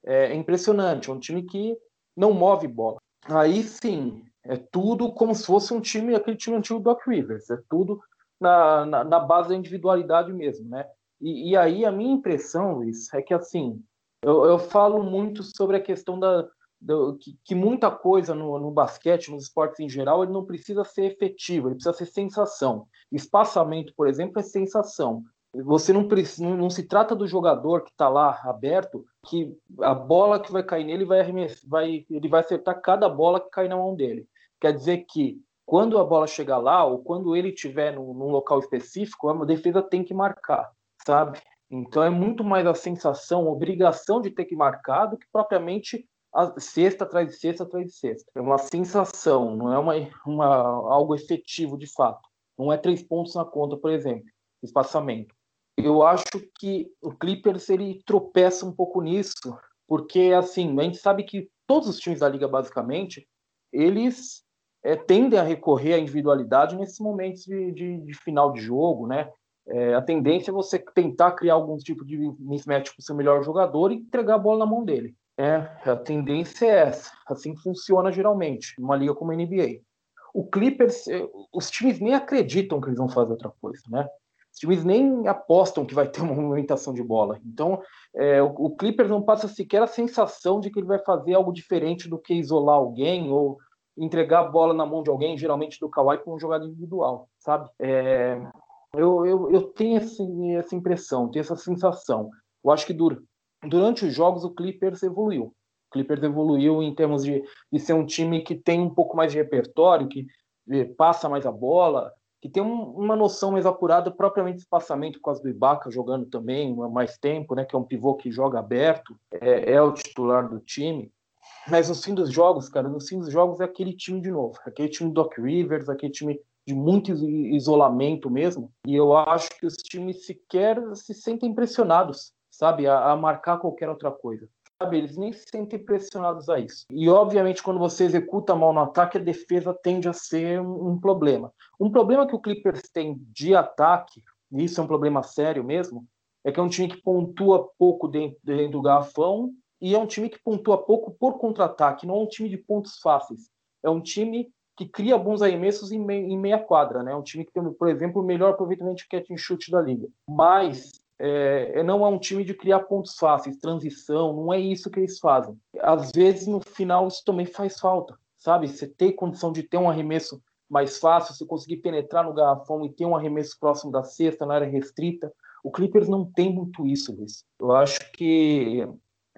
É, é impressionante. É um time que não move bola. Aí sim, é tudo como se fosse um time, aquele time antigo do Doc Rivers. É tudo na, na, na base da individualidade mesmo, né? E, e, aí a minha impressão, Luiz, é que assim, eu, eu falo muito sobre a questão da, do, que, que, muita coisa no, no, basquete, nos esportes em geral, ele não precisa ser efetivo, ele precisa ser sensação. Espaçamento, por exemplo, é sensação. Você não, precisa, não, não se trata do jogador que está lá aberto, que a bola que vai cair nele vai, vai ele vai acertar cada bola que cai na mão dele. Quer dizer que quando a bola chegar lá, ou quando ele estiver num, num local específico, a defesa tem que marcar sabe? Então é muito mais a sensação, a obrigação de ter que marcar do que propriamente a sexta atrás de sexta atrás de sexta. É uma sensação, não é uma, uma, algo efetivo de fato. Não é três pontos na conta, por exemplo, espaçamento. Eu acho que o Clippers ele tropeça um pouco nisso, porque assim, a gente sabe que todos os times da liga, basicamente, eles é, tendem a recorrer à individualidade nesses momentos de, de, de final de jogo, né? É, a tendência é você tentar criar algum tipo de mismatch com o seu melhor jogador e entregar a bola na mão dele. É, a tendência é essa. Assim funciona geralmente, numa liga como a NBA. O Clippers, é, os times nem acreditam que eles vão fazer outra coisa, né? Os times nem apostam que vai ter uma movimentação de bola. Então, é, o, o, Clippers não passa sequer a sensação de que ele vai fazer algo diferente do que isolar alguém ou entregar a bola na mão de alguém, geralmente do Kawhi, com um jogador individual, sabe? É, eu, eu, eu tenho essa impressão, tenho essa sensação. Eu acho que dura, durante os jogos o Clippers evoluiu. O Clippers evoluiu em termos de, de ser um time que tem um pouco mais de repertório, que eh, passa mais a bola, que tem um, uma noção mais apurada propriamente de espaçamento por causa do Ibaka jogando também mais tempo, né, que é um pivô que joga aberto, é, é, o titular do time. Mas no fim dos jogos, cara, no fim dos jogos é aquele time de novo, aquele time do Doc Rivers, aquele time de muito isolamento mesmo. E eu acho que os times sequer se sentem pressionados, sabe, a, a marcar qualquer outra coisa. Sabe, eles nem se sentem pressionados a isso. E, obviamente, quando você executa mal no ataque, a defesa tende a ser um, um problema. Um problema que o Clippers tem de ataque, e isso é um problema sério mesmo, é que é um time que pontua pouco dentro, dentro do garrafão e é um time que pontua pouco por contra-ataque, não é um time de pontos fáceis. É um time que cria bons arremessos em, mei, em meia quadra, né? É um time que tem, por exemplo, o melhor aproveitamento de catch and shoot da liga. Mas é, é, não é um time de criar pontos fáceis, transição, não é isso que eles fazem. Às vezes, no final, isso também faz falta, sabe? Você ter condição de ter um arremesso mais fácil, você conseguir penetrar no garrafão e ter um arremesso próximo da cesta, na área restrita. O Clippers não tem muito isso, Luiz. Eu acho que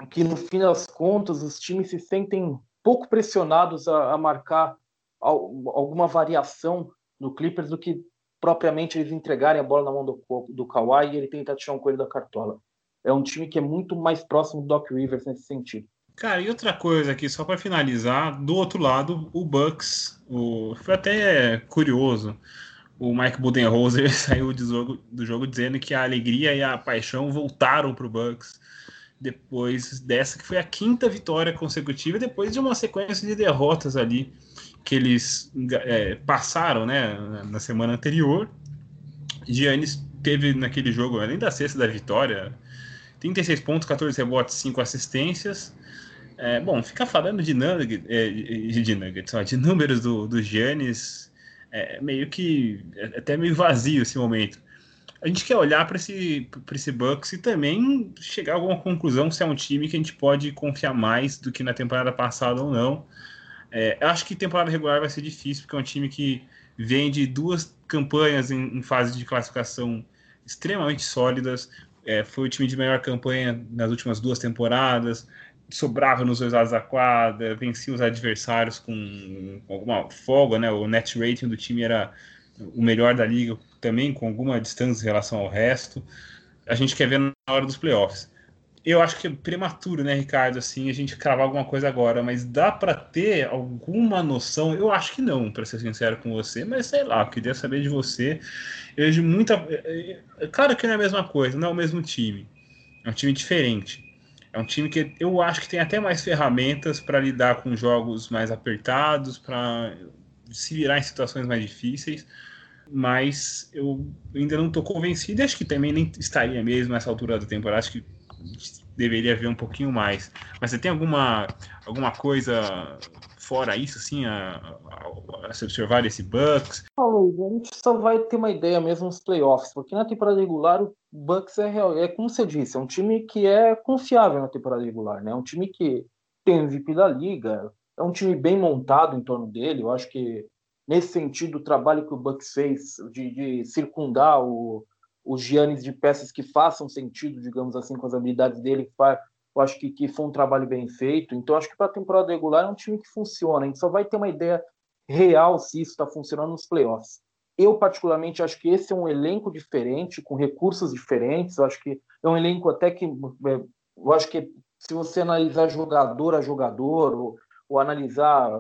que no fim das contas os times se sentem pouco pressionados a, a marcar alguma variação no Clippers do que propriamente eles entregarem a bola na mão do, do Kawhi e ele tentar tirar um coelho da cartola. É um time que é muito mais próximo do Doc Rivers nesse sentido. Cara, e outra coisa aqui, só para finalizar, do outro lado, o Bucks, o... foi até curioso, o Mike Budenholzer saiu do jogo, do jogo dizendo que a alegria e a paixão voltaram para o Bucks depois dessa que foi a quinta vitória consecutiva, depois de uma sequência de derrotas ali que eles é, passaram né, na semana anterior. Giannis teve naquele jogo, além da sexta da vitória, 36 pontos, 14 rebotes, 5 assistências. É, bom, ficar falando de, nugget, é, de, nuggets, de números do, do Giannis é meio que é até meio vazio esse momento a gente quer olhar para esse, esse Bucks e também chegar a alguma conclusão se é um time que a gente pode confiar mais do que na temporada passada ou não. É, acho que temporada regular vai ser difícil, porque é um time que vem de duas campanhas em, em fase de classificação extremamente sólidas. É, foi o time de melhor campanha nas últimas duas temporadas, sobrava nos dois lados da quadra, vencia os adversários com alguma folga, né? O net rating do time era o melhor da liga também com alguma distância em relação ao resto. A gente quer ver na hora dos playoffs. Eu acho que é prematuro, né, Ricardo, assim, a gente cravar alguma coisa agora, mas dá para ter alguma noção? Eu acho que não, para ser sincero com você, mas sei lá, eu queria saber de você. Eu vejo muita. É, é, claro que não é a mesma coisa, não é o mesmo time. É um time diferente. É um time que eu acho que tem até mais ferramentas para lidar com jogos mais apertados, para se virar em situações mais difíceis mas eu ainda não estou convencido acho que também nem estaria mesmo nessa altura da temporada, acho que deveria ver um pouquinho mais. Mas você tem alguma, alguma coisa fora isso, assim, a, a, a se observar esse Bucks? a gente só vai ter uma ideia mesmo nos playoffs, porque na temporada regular o Bucks é real, é como você disse, é um time que é confiável na temporada regular, né? É um time que tem MVP da liga, é um time bem montado em torno dele, eu acho que nesse sentido, o trabalho que o Bucks fez de, de circundar o, os Giannis de peças que façam sentido, digamos assim, com as habilidades dele, eu acho que, que foi um trabalho bem feito. Então, acho que para a temporada regular é um time que funciona. A gente só vai ter uma ideia real se isso está funcionando nos playoffs. Eu, particularmente, acho que esse é um elenco diferente, com recursos diferentes. Eu acho que é um elenco até que. É, eu acho que se você analisar jogador a jogador, ou, ou analisar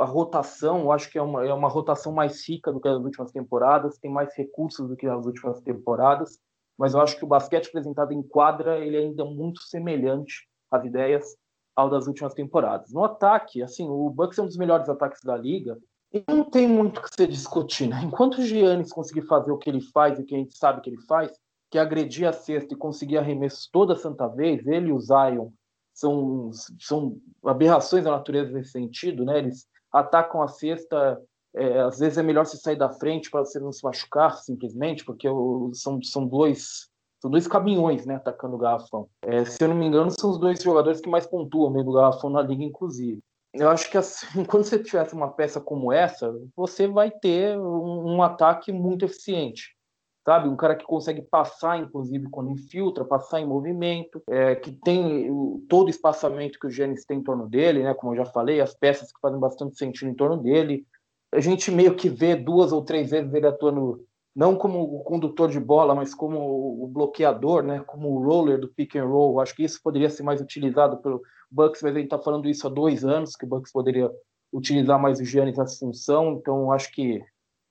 a rotação, eu acho que é uma, é uma rotação mais rica do que as últimas temporadas, tem mais recursos do que as últimas temporadas, mas eu acho que o basquete apresentado em quadra ele é ainda muito semelhante às ideias ao das últimas temporadas. No ataque, assim, o Bucks é um dos melhores ataques da liga, e não tem muito o que se discutir, né? Enquanto o Giannis conseguir fazer o que ele faz e o que a gente sabe que ele faz, que é agredir a cesta e conseguir arremessos toda santa vez, ele e o Zion são, são aberrações da natureza nesse sentido, né? Eles atacam a cesta, é, às vezes é melhor se sair da frente para você não se machucar, simplesmente, porque são, são dois são dois caminhões, né, atacando o garrafão. É, se eu não me engano, são os dois jogadores que mais pontuam meio do garrafão na liga, inclusive. Eu acho que assim, quando você tivesse uma peça como essa, você vai ter um, um ataque muito eficiente sabe? Um cara que consegue passar, inclusive, quando infiltra, passar em movimento, é, que tem todo o espaçamento que o Giannis tem em torno dele, né? Como eu já falei, as peças que fazem bastante sentido em torno dele. A gente meio que vê duas ou três vezes ele atuando não como o condutor de bola, mas como o bloqueador, né? Como o roller do pick and roll. Acho que isso poderia ser mais utilizado pelo Bucks, mas ele está falando isso há dois anos, que o Bucks poderia utilizar mais o Giannis nessa função. Então, acho que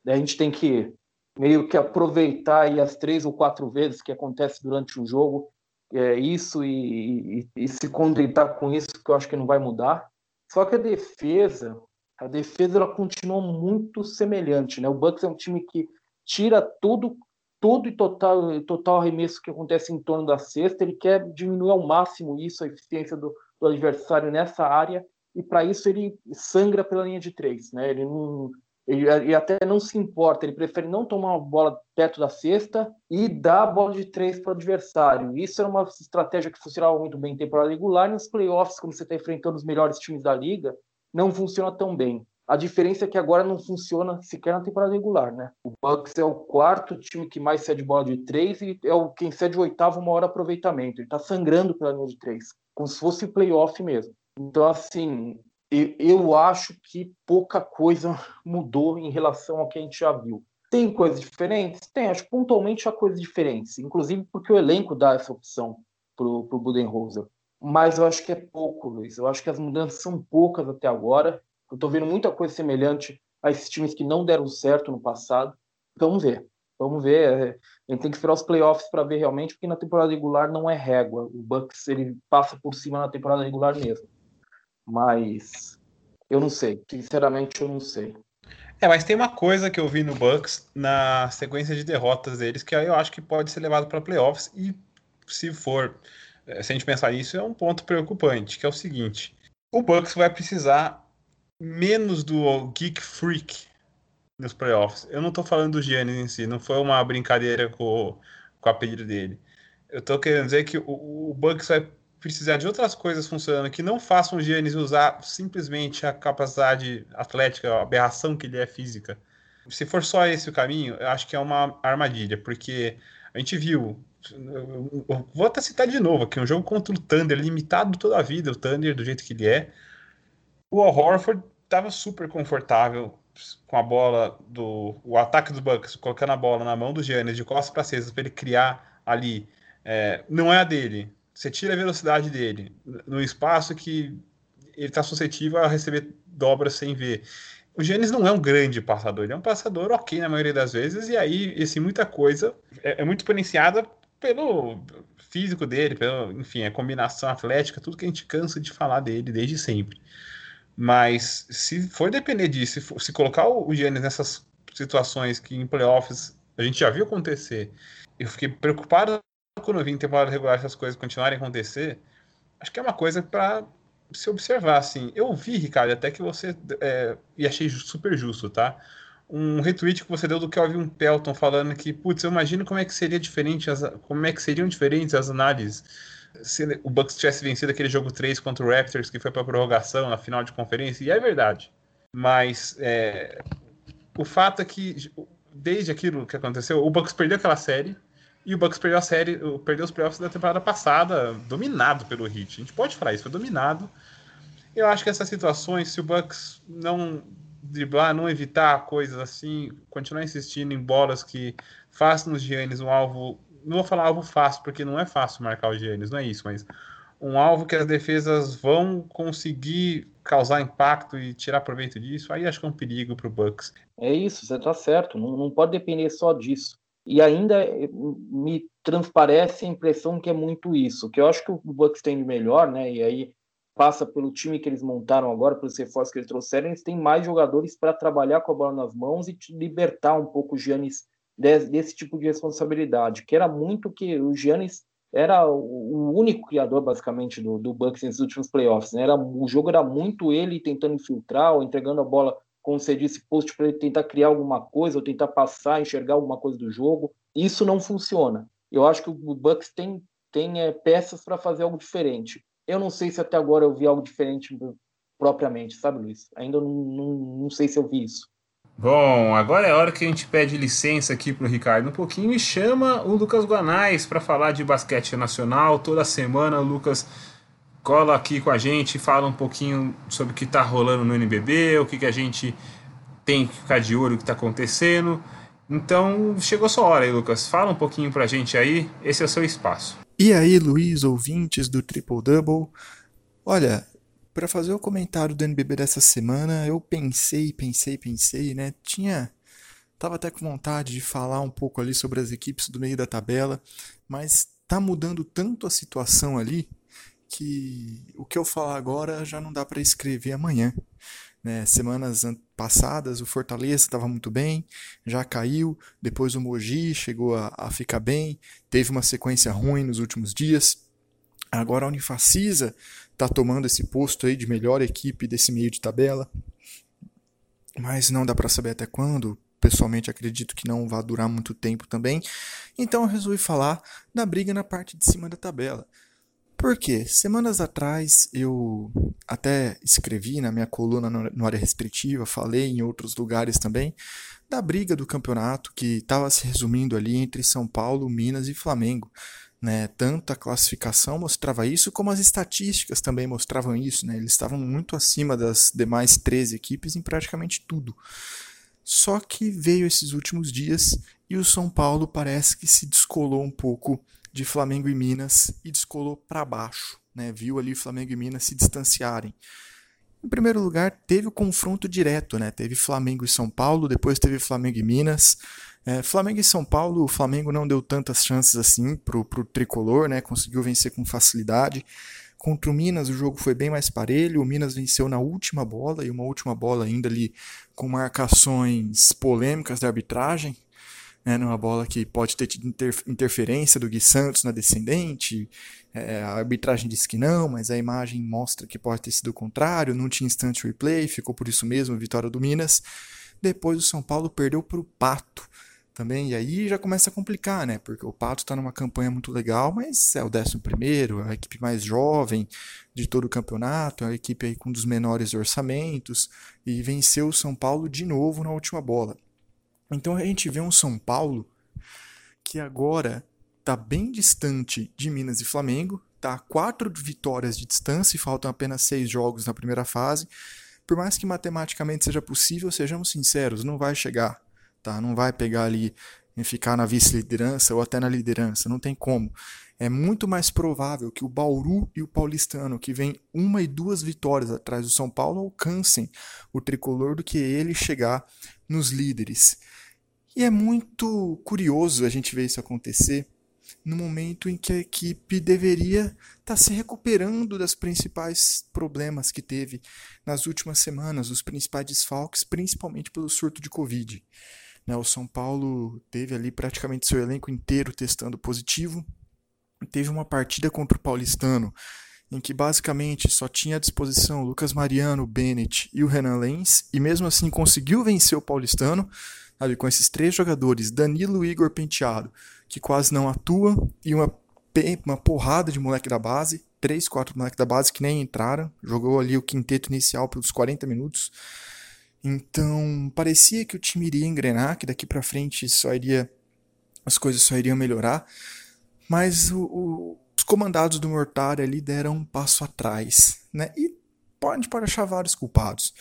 a gente tem que meio que aproveitar aí as três ou quatro vezes que acontece durante um jogo, é, isso e, e, e, se contentar com isso, que eu acho que não vai mudar. Só que a defesa, a defesa ela continua muito semelhante, né? O Bucks é um time que tira tudo, todo e total, total arremesso que acontece em torno da cesta, ele quer diminuir ao máximo isso, a eficiência do, do adversário nessa área, e para isso ele sangra pela linha de três, né? Ele não ele, até não se importa, ele prefere não tomar uma bola perto da cesta e dar a bola de três para o adversário. Isso era uma estratégia que funcionava muito bem em temporada regular, e nos playoffs, quando você está enfrentando os melhores times da liga, não funciona tão bem. A diferença é que agora não funciona sequer na temporada regular, né? O Bucks é o quarto time que mais cede bola de três e é o quem cede o oitavo maior aproveitamento. Ele está sangrando pela linha de três, como se fosse playoff mesmo. Então, assim, eu acho que pouca coisa mudou em relação ao que a gente já viu. Tem coisas diferentes? Tem, acho que pontualmente há coisas diferentes, inclusive porque o elenco dá essa opção para o Budenholzer. Mas eu acho que é pouco, Luiz. Eu acho que as mudanças são poucas até agora. Eu estou vendo muita coisa semelhante a esses times que não deram certo no passado. Vamos ver. Vamos ver. A gente tem que esperar os playoffs para ver realmente, porque na temporada regular não é régua. O Bucks ele passa por cima na temporada regular mesmo. Mas eu não sei. Sinceramente, eu não sei. É, mas tem uma coisa que eu vi no Bucks na sequência de derrotas deles que eu acho que pode ser levado para playoffs e se for, é, se a gente pensar nisso, é um ponto preocupante, que é o seguinte: o Bucks vai precisar menos do Geek Freak nos playoffs. Eu não estou falando do Giannis em si, não foi uma brincadeira com, com a apelido dele. Eu estou querendo dizer que o, o Bucks vai precisar de outras coisas funcionando que não façam o Giannis usar simplesmente a capacidade atlética, a aberração que ele é física. Se for só esse o caminho, eu acho que é uma armadilha, porque a gente viu. vou até citar de novo aqui: um jogo contra o Thunder, limitado toda a vida, o Thunder do jeito que ele é. O Al Horford estava super confortável com a bola do o ataque dos Bucks, colocando a bola na mão do Giannis de costas para cestas para ele criar ali. É, não é a dele, você tira a velocidade dele no espaço que ele está suscetível a receber dobras sem ver. O Giannis não é um grande passador, ele é um passador ok na maioria das vezes, e aí, assim, muita coisa é, é muito exponenciada pelo físico dele, pelo, enfim, a combinação atlética, tudo que a gente cansa de falar dele desde sempre. Mas se for depender disso, se, for, se colocar o Giannis nessas situações que em playoffs a gente já viu acontecer, eu fiquei preocupado quando eu vi em temporada regular essas coisas continuarem a acontecer, acho que é uma coisa para se observar, assim. Eu vi, Ricardo, até que você, é, e achei super justo, tá? Um retweet que você deu do Kelvin Pelton falando que, putz, eu imagino como é que seria diferente, as, como é que seriam diferentes as análises se o Bucks tivesse vencido aquele jogo 3 contra o Raptors, que foi para prorrogação na final de conferência, e é verdade. Mas é, o fato é que, desde aquilo que aconteceu, o Bucks perdeu aquela série, e o Bucks perdeu a série, perdeu os playoffs da temporada passada, dominado pelo Heat. A gente pode falar isso, foi dominado. Eu acho que essas situações, se o Bucks não driblar, não evitar coisas assim, continuar insistindo em bolas que façam os Giannis um alvo, não vou falar alvo fácil, porque não é fácil marcar o Giannis, não é isso, mas um alvo que as defesas vão conseguir causar impacto e tirar proveito disso, aí acho que é um perigo para o Bucks. É isso, você está certo. Não, não pode depender só disso. E ainda eh, me transparece a impressão que é muito isso, que eu acho que o Bucks tem de melhor, né? E aí passa pelo time que eles montaram agora, pelos reforços que eles trouxeram, eles têm mais jogadores para trabalhar com a bola nas mãos e te libertar um pouco o Giannis desse, desse tipo de responsabilidade, que era muito que o Giannis era o único criador, basicamente, do, do Bucks nesses últimos playoffs. Né? Era, o jogo era muito ele tentando infiltrar ou entregando a bola, como você disse, post para ele tentar criar alguma coisa ou tentar passar, enxergar alguma coisa do jogo. Isso não funciona. Eu acho que o Bucks tem, tem é, peças para fazer algo diferente. Eu não sei se até agora eu vi algo diferente propriamente, sabe, Luiz? Ainda não, não, não sei se eu vi isso. Bom, agora é hora que a gente pede licença aqui para o Ricardo um pouquinho e chama o Lucas Guanais para falar de basquete nacional. Toda semana Lucas cola aqui com a gente, fala um pouquinho sobre o que está rolando no NBB, o que, que a gente tem que ficar de olho, o que está acontecendo. Então, chegou sua hora aí, Lucas. Fala um pouquinho para a gente aí, esse é o seu espaço. E aí, Luiz, ouvintes do Triple Double? Olha, para fazer o comentário do NBB dessa semana, eu pensei, pensei, pensei, né? Tinha tava até com vontade de falar um pouco ali sobre as equipes do meio da tabela, mas tá mudando tanto a situação ali que o que eu falar agora já não dá para escrever amanhã. Né? Semanas passadas o Fortaleza estava muito bem, já caiu, depois o Mogi chegou a, a ficar bem, teve uma sequência ruim nos últimos dias. Agora a Unifacisa está tomando esse posto aí de melhor equipe desse meio de tabela, mas não dá para saber até quando. Pessoalmente acredito que não vai durar muito tempo também. Então eu resolvi falar da briga na parte de cima da tabela. Por quê? Semanas atrás eu até escrevi na minha coluna no área restritiva, falei em outros lugares também, da briga do campeonato que estava se resumindo ali entre São Paulo, Minas e Flamengo. Né? Tanto a classificação mostrava isso, como as estatísticas também mostravam isso. Né? Eles estavam muito acima das demais 13 equipes em praticamente tudo. Só que veio esses últimos dias e o São Paulo parece que se descolou um pouco de Flamengo e Minas e descolou para baixo. Né? Viu ali Flamengo e Minas se distanciarem. Em primeiro lugar, teve o confronto direto, né? Teve Flamengo e São Paulo, depois teve Flamengo e Minas. É, Flamengo e São Paulo, o Flamengo não deu tantas chances assim pro, pro tricolor, né? Conseguiu vencer com facilidade. Contra o Minas, o jogo foi bem mais parelho. O Minas venceu na última bola, e uma última bola ainda ali com marcações polêmicas da arbitragem né, numa bola que pode ter tido interferência do Gui Santos na descendente. É, a arbitragem disse que não, mas a imagem mostra que pode ter sido o contrário. Não tinha instant replay, ficou por isso mesmo a vitória do Minas. Depois o São Paulo perdeu para o Pato também, e aí já começa a complicar, né? Porque o Pato está numa campanha muito legal, mas é o 11 primeiro, é a equipe mais jovem de todo o campeonato, é a equipe aí com um dos menores orçamentos, e venceu o São Paulo de novo na última bola. Então a gente vê um São Paulo que agora está bem distante de Minas e Flamengo, está a quatro vitórias de distância e faltam apenas seis jogos na primeira fase. Por mais que matematicamente seja possível, sejamos sinceros, não vai chegar, tá? Não vai pegar ali e ficar na vice-liderança ou até na liderança, não tem como. É muito mais provável que o Bauru e o Paulistano, que vem uma e duas vitórias atrás do São Paulo, alcancem o tricolor do que ele chegar nos líderes. E é muito curioso a gente ver isso acontecer no momento em que a equipe deveria estar tá se recuperando das principais problemas que teve nas últimas semanas, os principais desfalques, principalmente pelo surto de Covid. Né, o São Paulo teve ali praticamente seu elenco inteiro testando positivo. Teve uma partida contra o Paulistano em que basicamente só tinha à disposição Lucas Mariano, Bennett e o Renan Lenz, e mesmo assim conseguiu vencer o Paulistano, sabe, com esses três jogadores, Danilo Igor Penteado, que quase não atua, e uma, uma porrada de moleque da base, três, quatro moleques da base que nem entraram, jogou ali o quinteto inicial pelos 40 minutos. Então, parecia que o time iria engrenar, que daqui para frente só iria as coisas só iriam melhorar, mas o, o os comandados do Mortari ali deram um passo atrás, né? E gente pode achar vários culpados.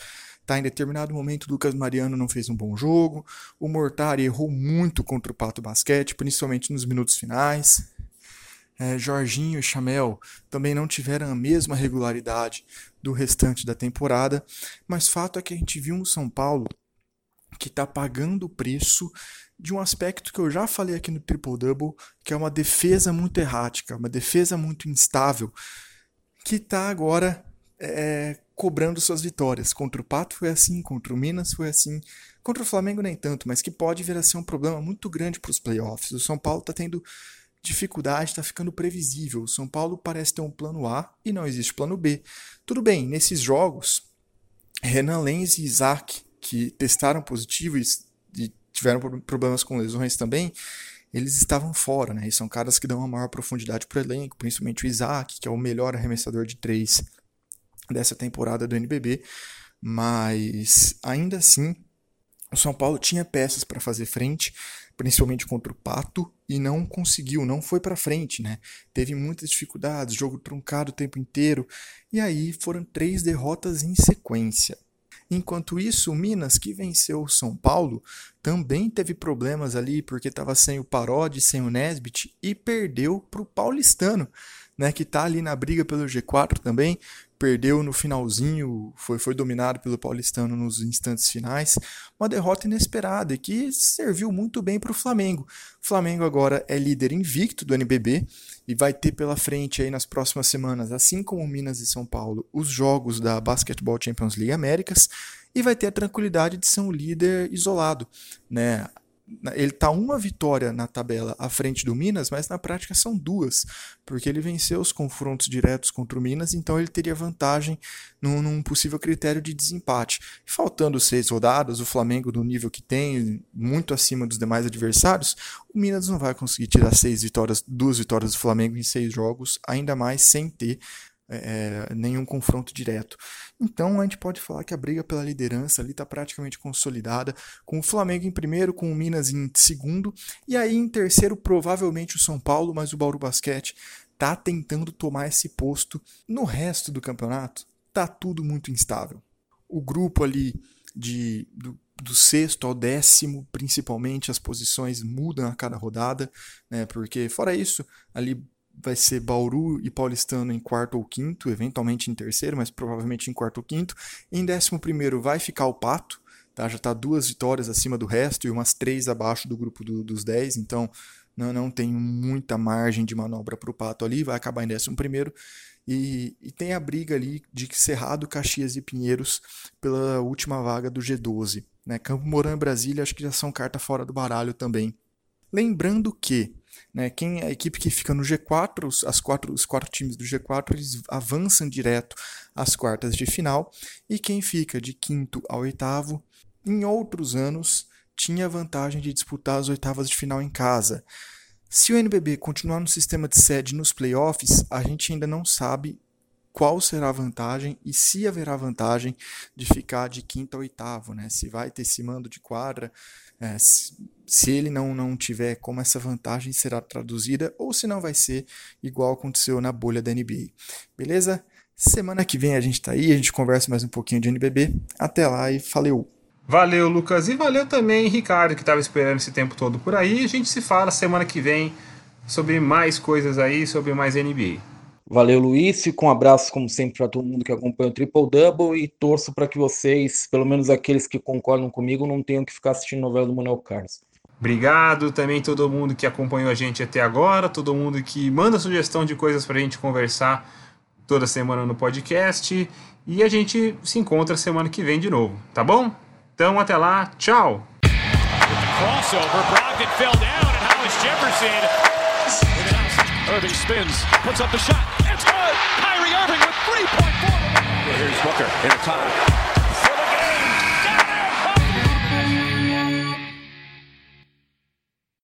Tá, em determinado momento, o Lucas Mariano não fez um bom jogo. O Mortari errou muito contra o Pato Basquete, principalmente nos minutos finais. é, Jorginho e Chamel também não tiveram a mesma regularidade do restante da temporada, mas fato é que a gente viu um São Paulo que está pagando o preço de um aspecto que eu já falei aqui no Triple Double, que é uma defesa muito errática, uma defesa muito instável, que está agora é, cobrando suas vitórias. Contra o Pato foi assim, contra o Minas foi assim, contra o Flamengo nem tanto, mas que pode vir a ser um problema muito grande para os playoffs. O São Paulo está tendo dificuldade, está ficando previsível. O São Paulo parece ter um plano A e não existe plano B. Tudo bem, nesses jogos, Renan Lenz e Isaac, que testaram positivo e tiveram problemas com lesões também, eles estavam fora, né? E são caras que dão uma maior profundidade para o elenco, principalmente o Isaac, que é o melhor arremessador de três dessa temporada do NBB. Mas ainda assim, o São Paulo tinha peças para fazer frente, principalmente contra o Pato, e não conseguiu, não foi para frente, né? Teve muitas dificuldades, jogo truncado o tempo inteiro, e aí foram três derrotas em sequência. Enquanto isso, o Minas, que venceu o São Paulo, também teve problemas ali porque estava sem o Parodi, sem o Nesbit e perdeu para o Paulistano, né, que está ali na briga pelo G4 também perdeu no finalzinho, foi, foi dominado pelo Paulistano nos instantes finais. Uma derrota inesperada e que serviu muito bem para o Flamengo. O Flamengo agora é líder invicto do NBB e vai ter pela frente aí nas próximas semanas, assim como Minas e São Paulo, os jogos da Basketball Champions League Américas e vai ter a tranquilidade de ser um líder isolado, né? Ele está uma vitória na tabela à frente do Minas, mas na prática são duas, porque ele venceu os confrontos diretos contra o Minas, então ele teria vantagem num, num possível critério de desempate. Faltando seis rodadas, o Flamengo no nível que tem, muito acima dos demais adversários, o Minas não vai conseguir tirar seis vitórias, duas vitórias do Flamengo em seis jogos, ainda mais sem ter é, nenhum confronto direto. Então a gente pode falar que a briga pela liderança ali está praticamente consolidada, com o Flamengo em primeiro, com o Minas em segundo, e aí em terceiro provavelmente o São Paulo, mas o Bauru Basquete está tentando tomar esse posto. No resto do campeonato, tá tudo muito instável. O grupo ali de, do, do sexto ao décimo, principalmente, as posições mudam a cada rodada, né? Porque fora isso, ali vai ser Bauru e Paulistano em quarto ou quinto, eventualmente em terceiro, mas provavelmente em quarto ou quinto. Em décimo primeiro vai ficar o Pato, tá? já está duas vitórias acima do resto e umas três abaixo do grupo do, dos dez, então não, não tem muita margem de manobra para o Pato ali, vai acabar em décimo primeiro. E, e, tem a briga ali de Cerrado, Caxias e Pinheiros pela última vaga do G12. Né? Campo Mourão e Brasília acho que já são carta fora do baralho também. Lembrando que né? Quem a equipe que fica no G4, os, as quatro, os quatro times do G4 eles avançam direto às quartas de final e quem fica de quinto ao oitavo, em outros anos, tinha a vantagem de disputar as oitavas de final em casa. Se o NBB continuar no sistema de sede nos playoffs, a gente ainda não sabe qual será a vantagem e se haverá vantagem de ficar de quinto a oitavo, né? Se vai ter esse mando de quadra, é, se, ele não, não tiver como essa vantagem será traduzida ou se não vai ser igual aconteceu na bolha da NBA. Beleza? Semana que vem a gente tá aí, a gente conversa mais um pouquinho de NBB. Até lá e valeu! Valeu, Lucas. E valeu também, Ricardo, que estava esperando esse tempo todo por aí. A gente se fala semana que vem sobre mais coisas aí, sobre mais NBA. Valeu, Luiz. Fico um abraço, como sempre, para todo mundo que acompanha o Triple Double e torço para que vocês, pelo menos aqueles que concordam comigo, não tenham que ficar assistindo novela do Manuel Carlos. Obrigado também todo mundo que acompanhou a gente até agora, todo mundo que manda sugestão de coisas para a gente conversar toda semana no podcast. E a gente se encontra semana que vem de novo, tá bom? Então até lá, tchau! Crossover, Irving spins, puts up the shot. Here's Booker in a time.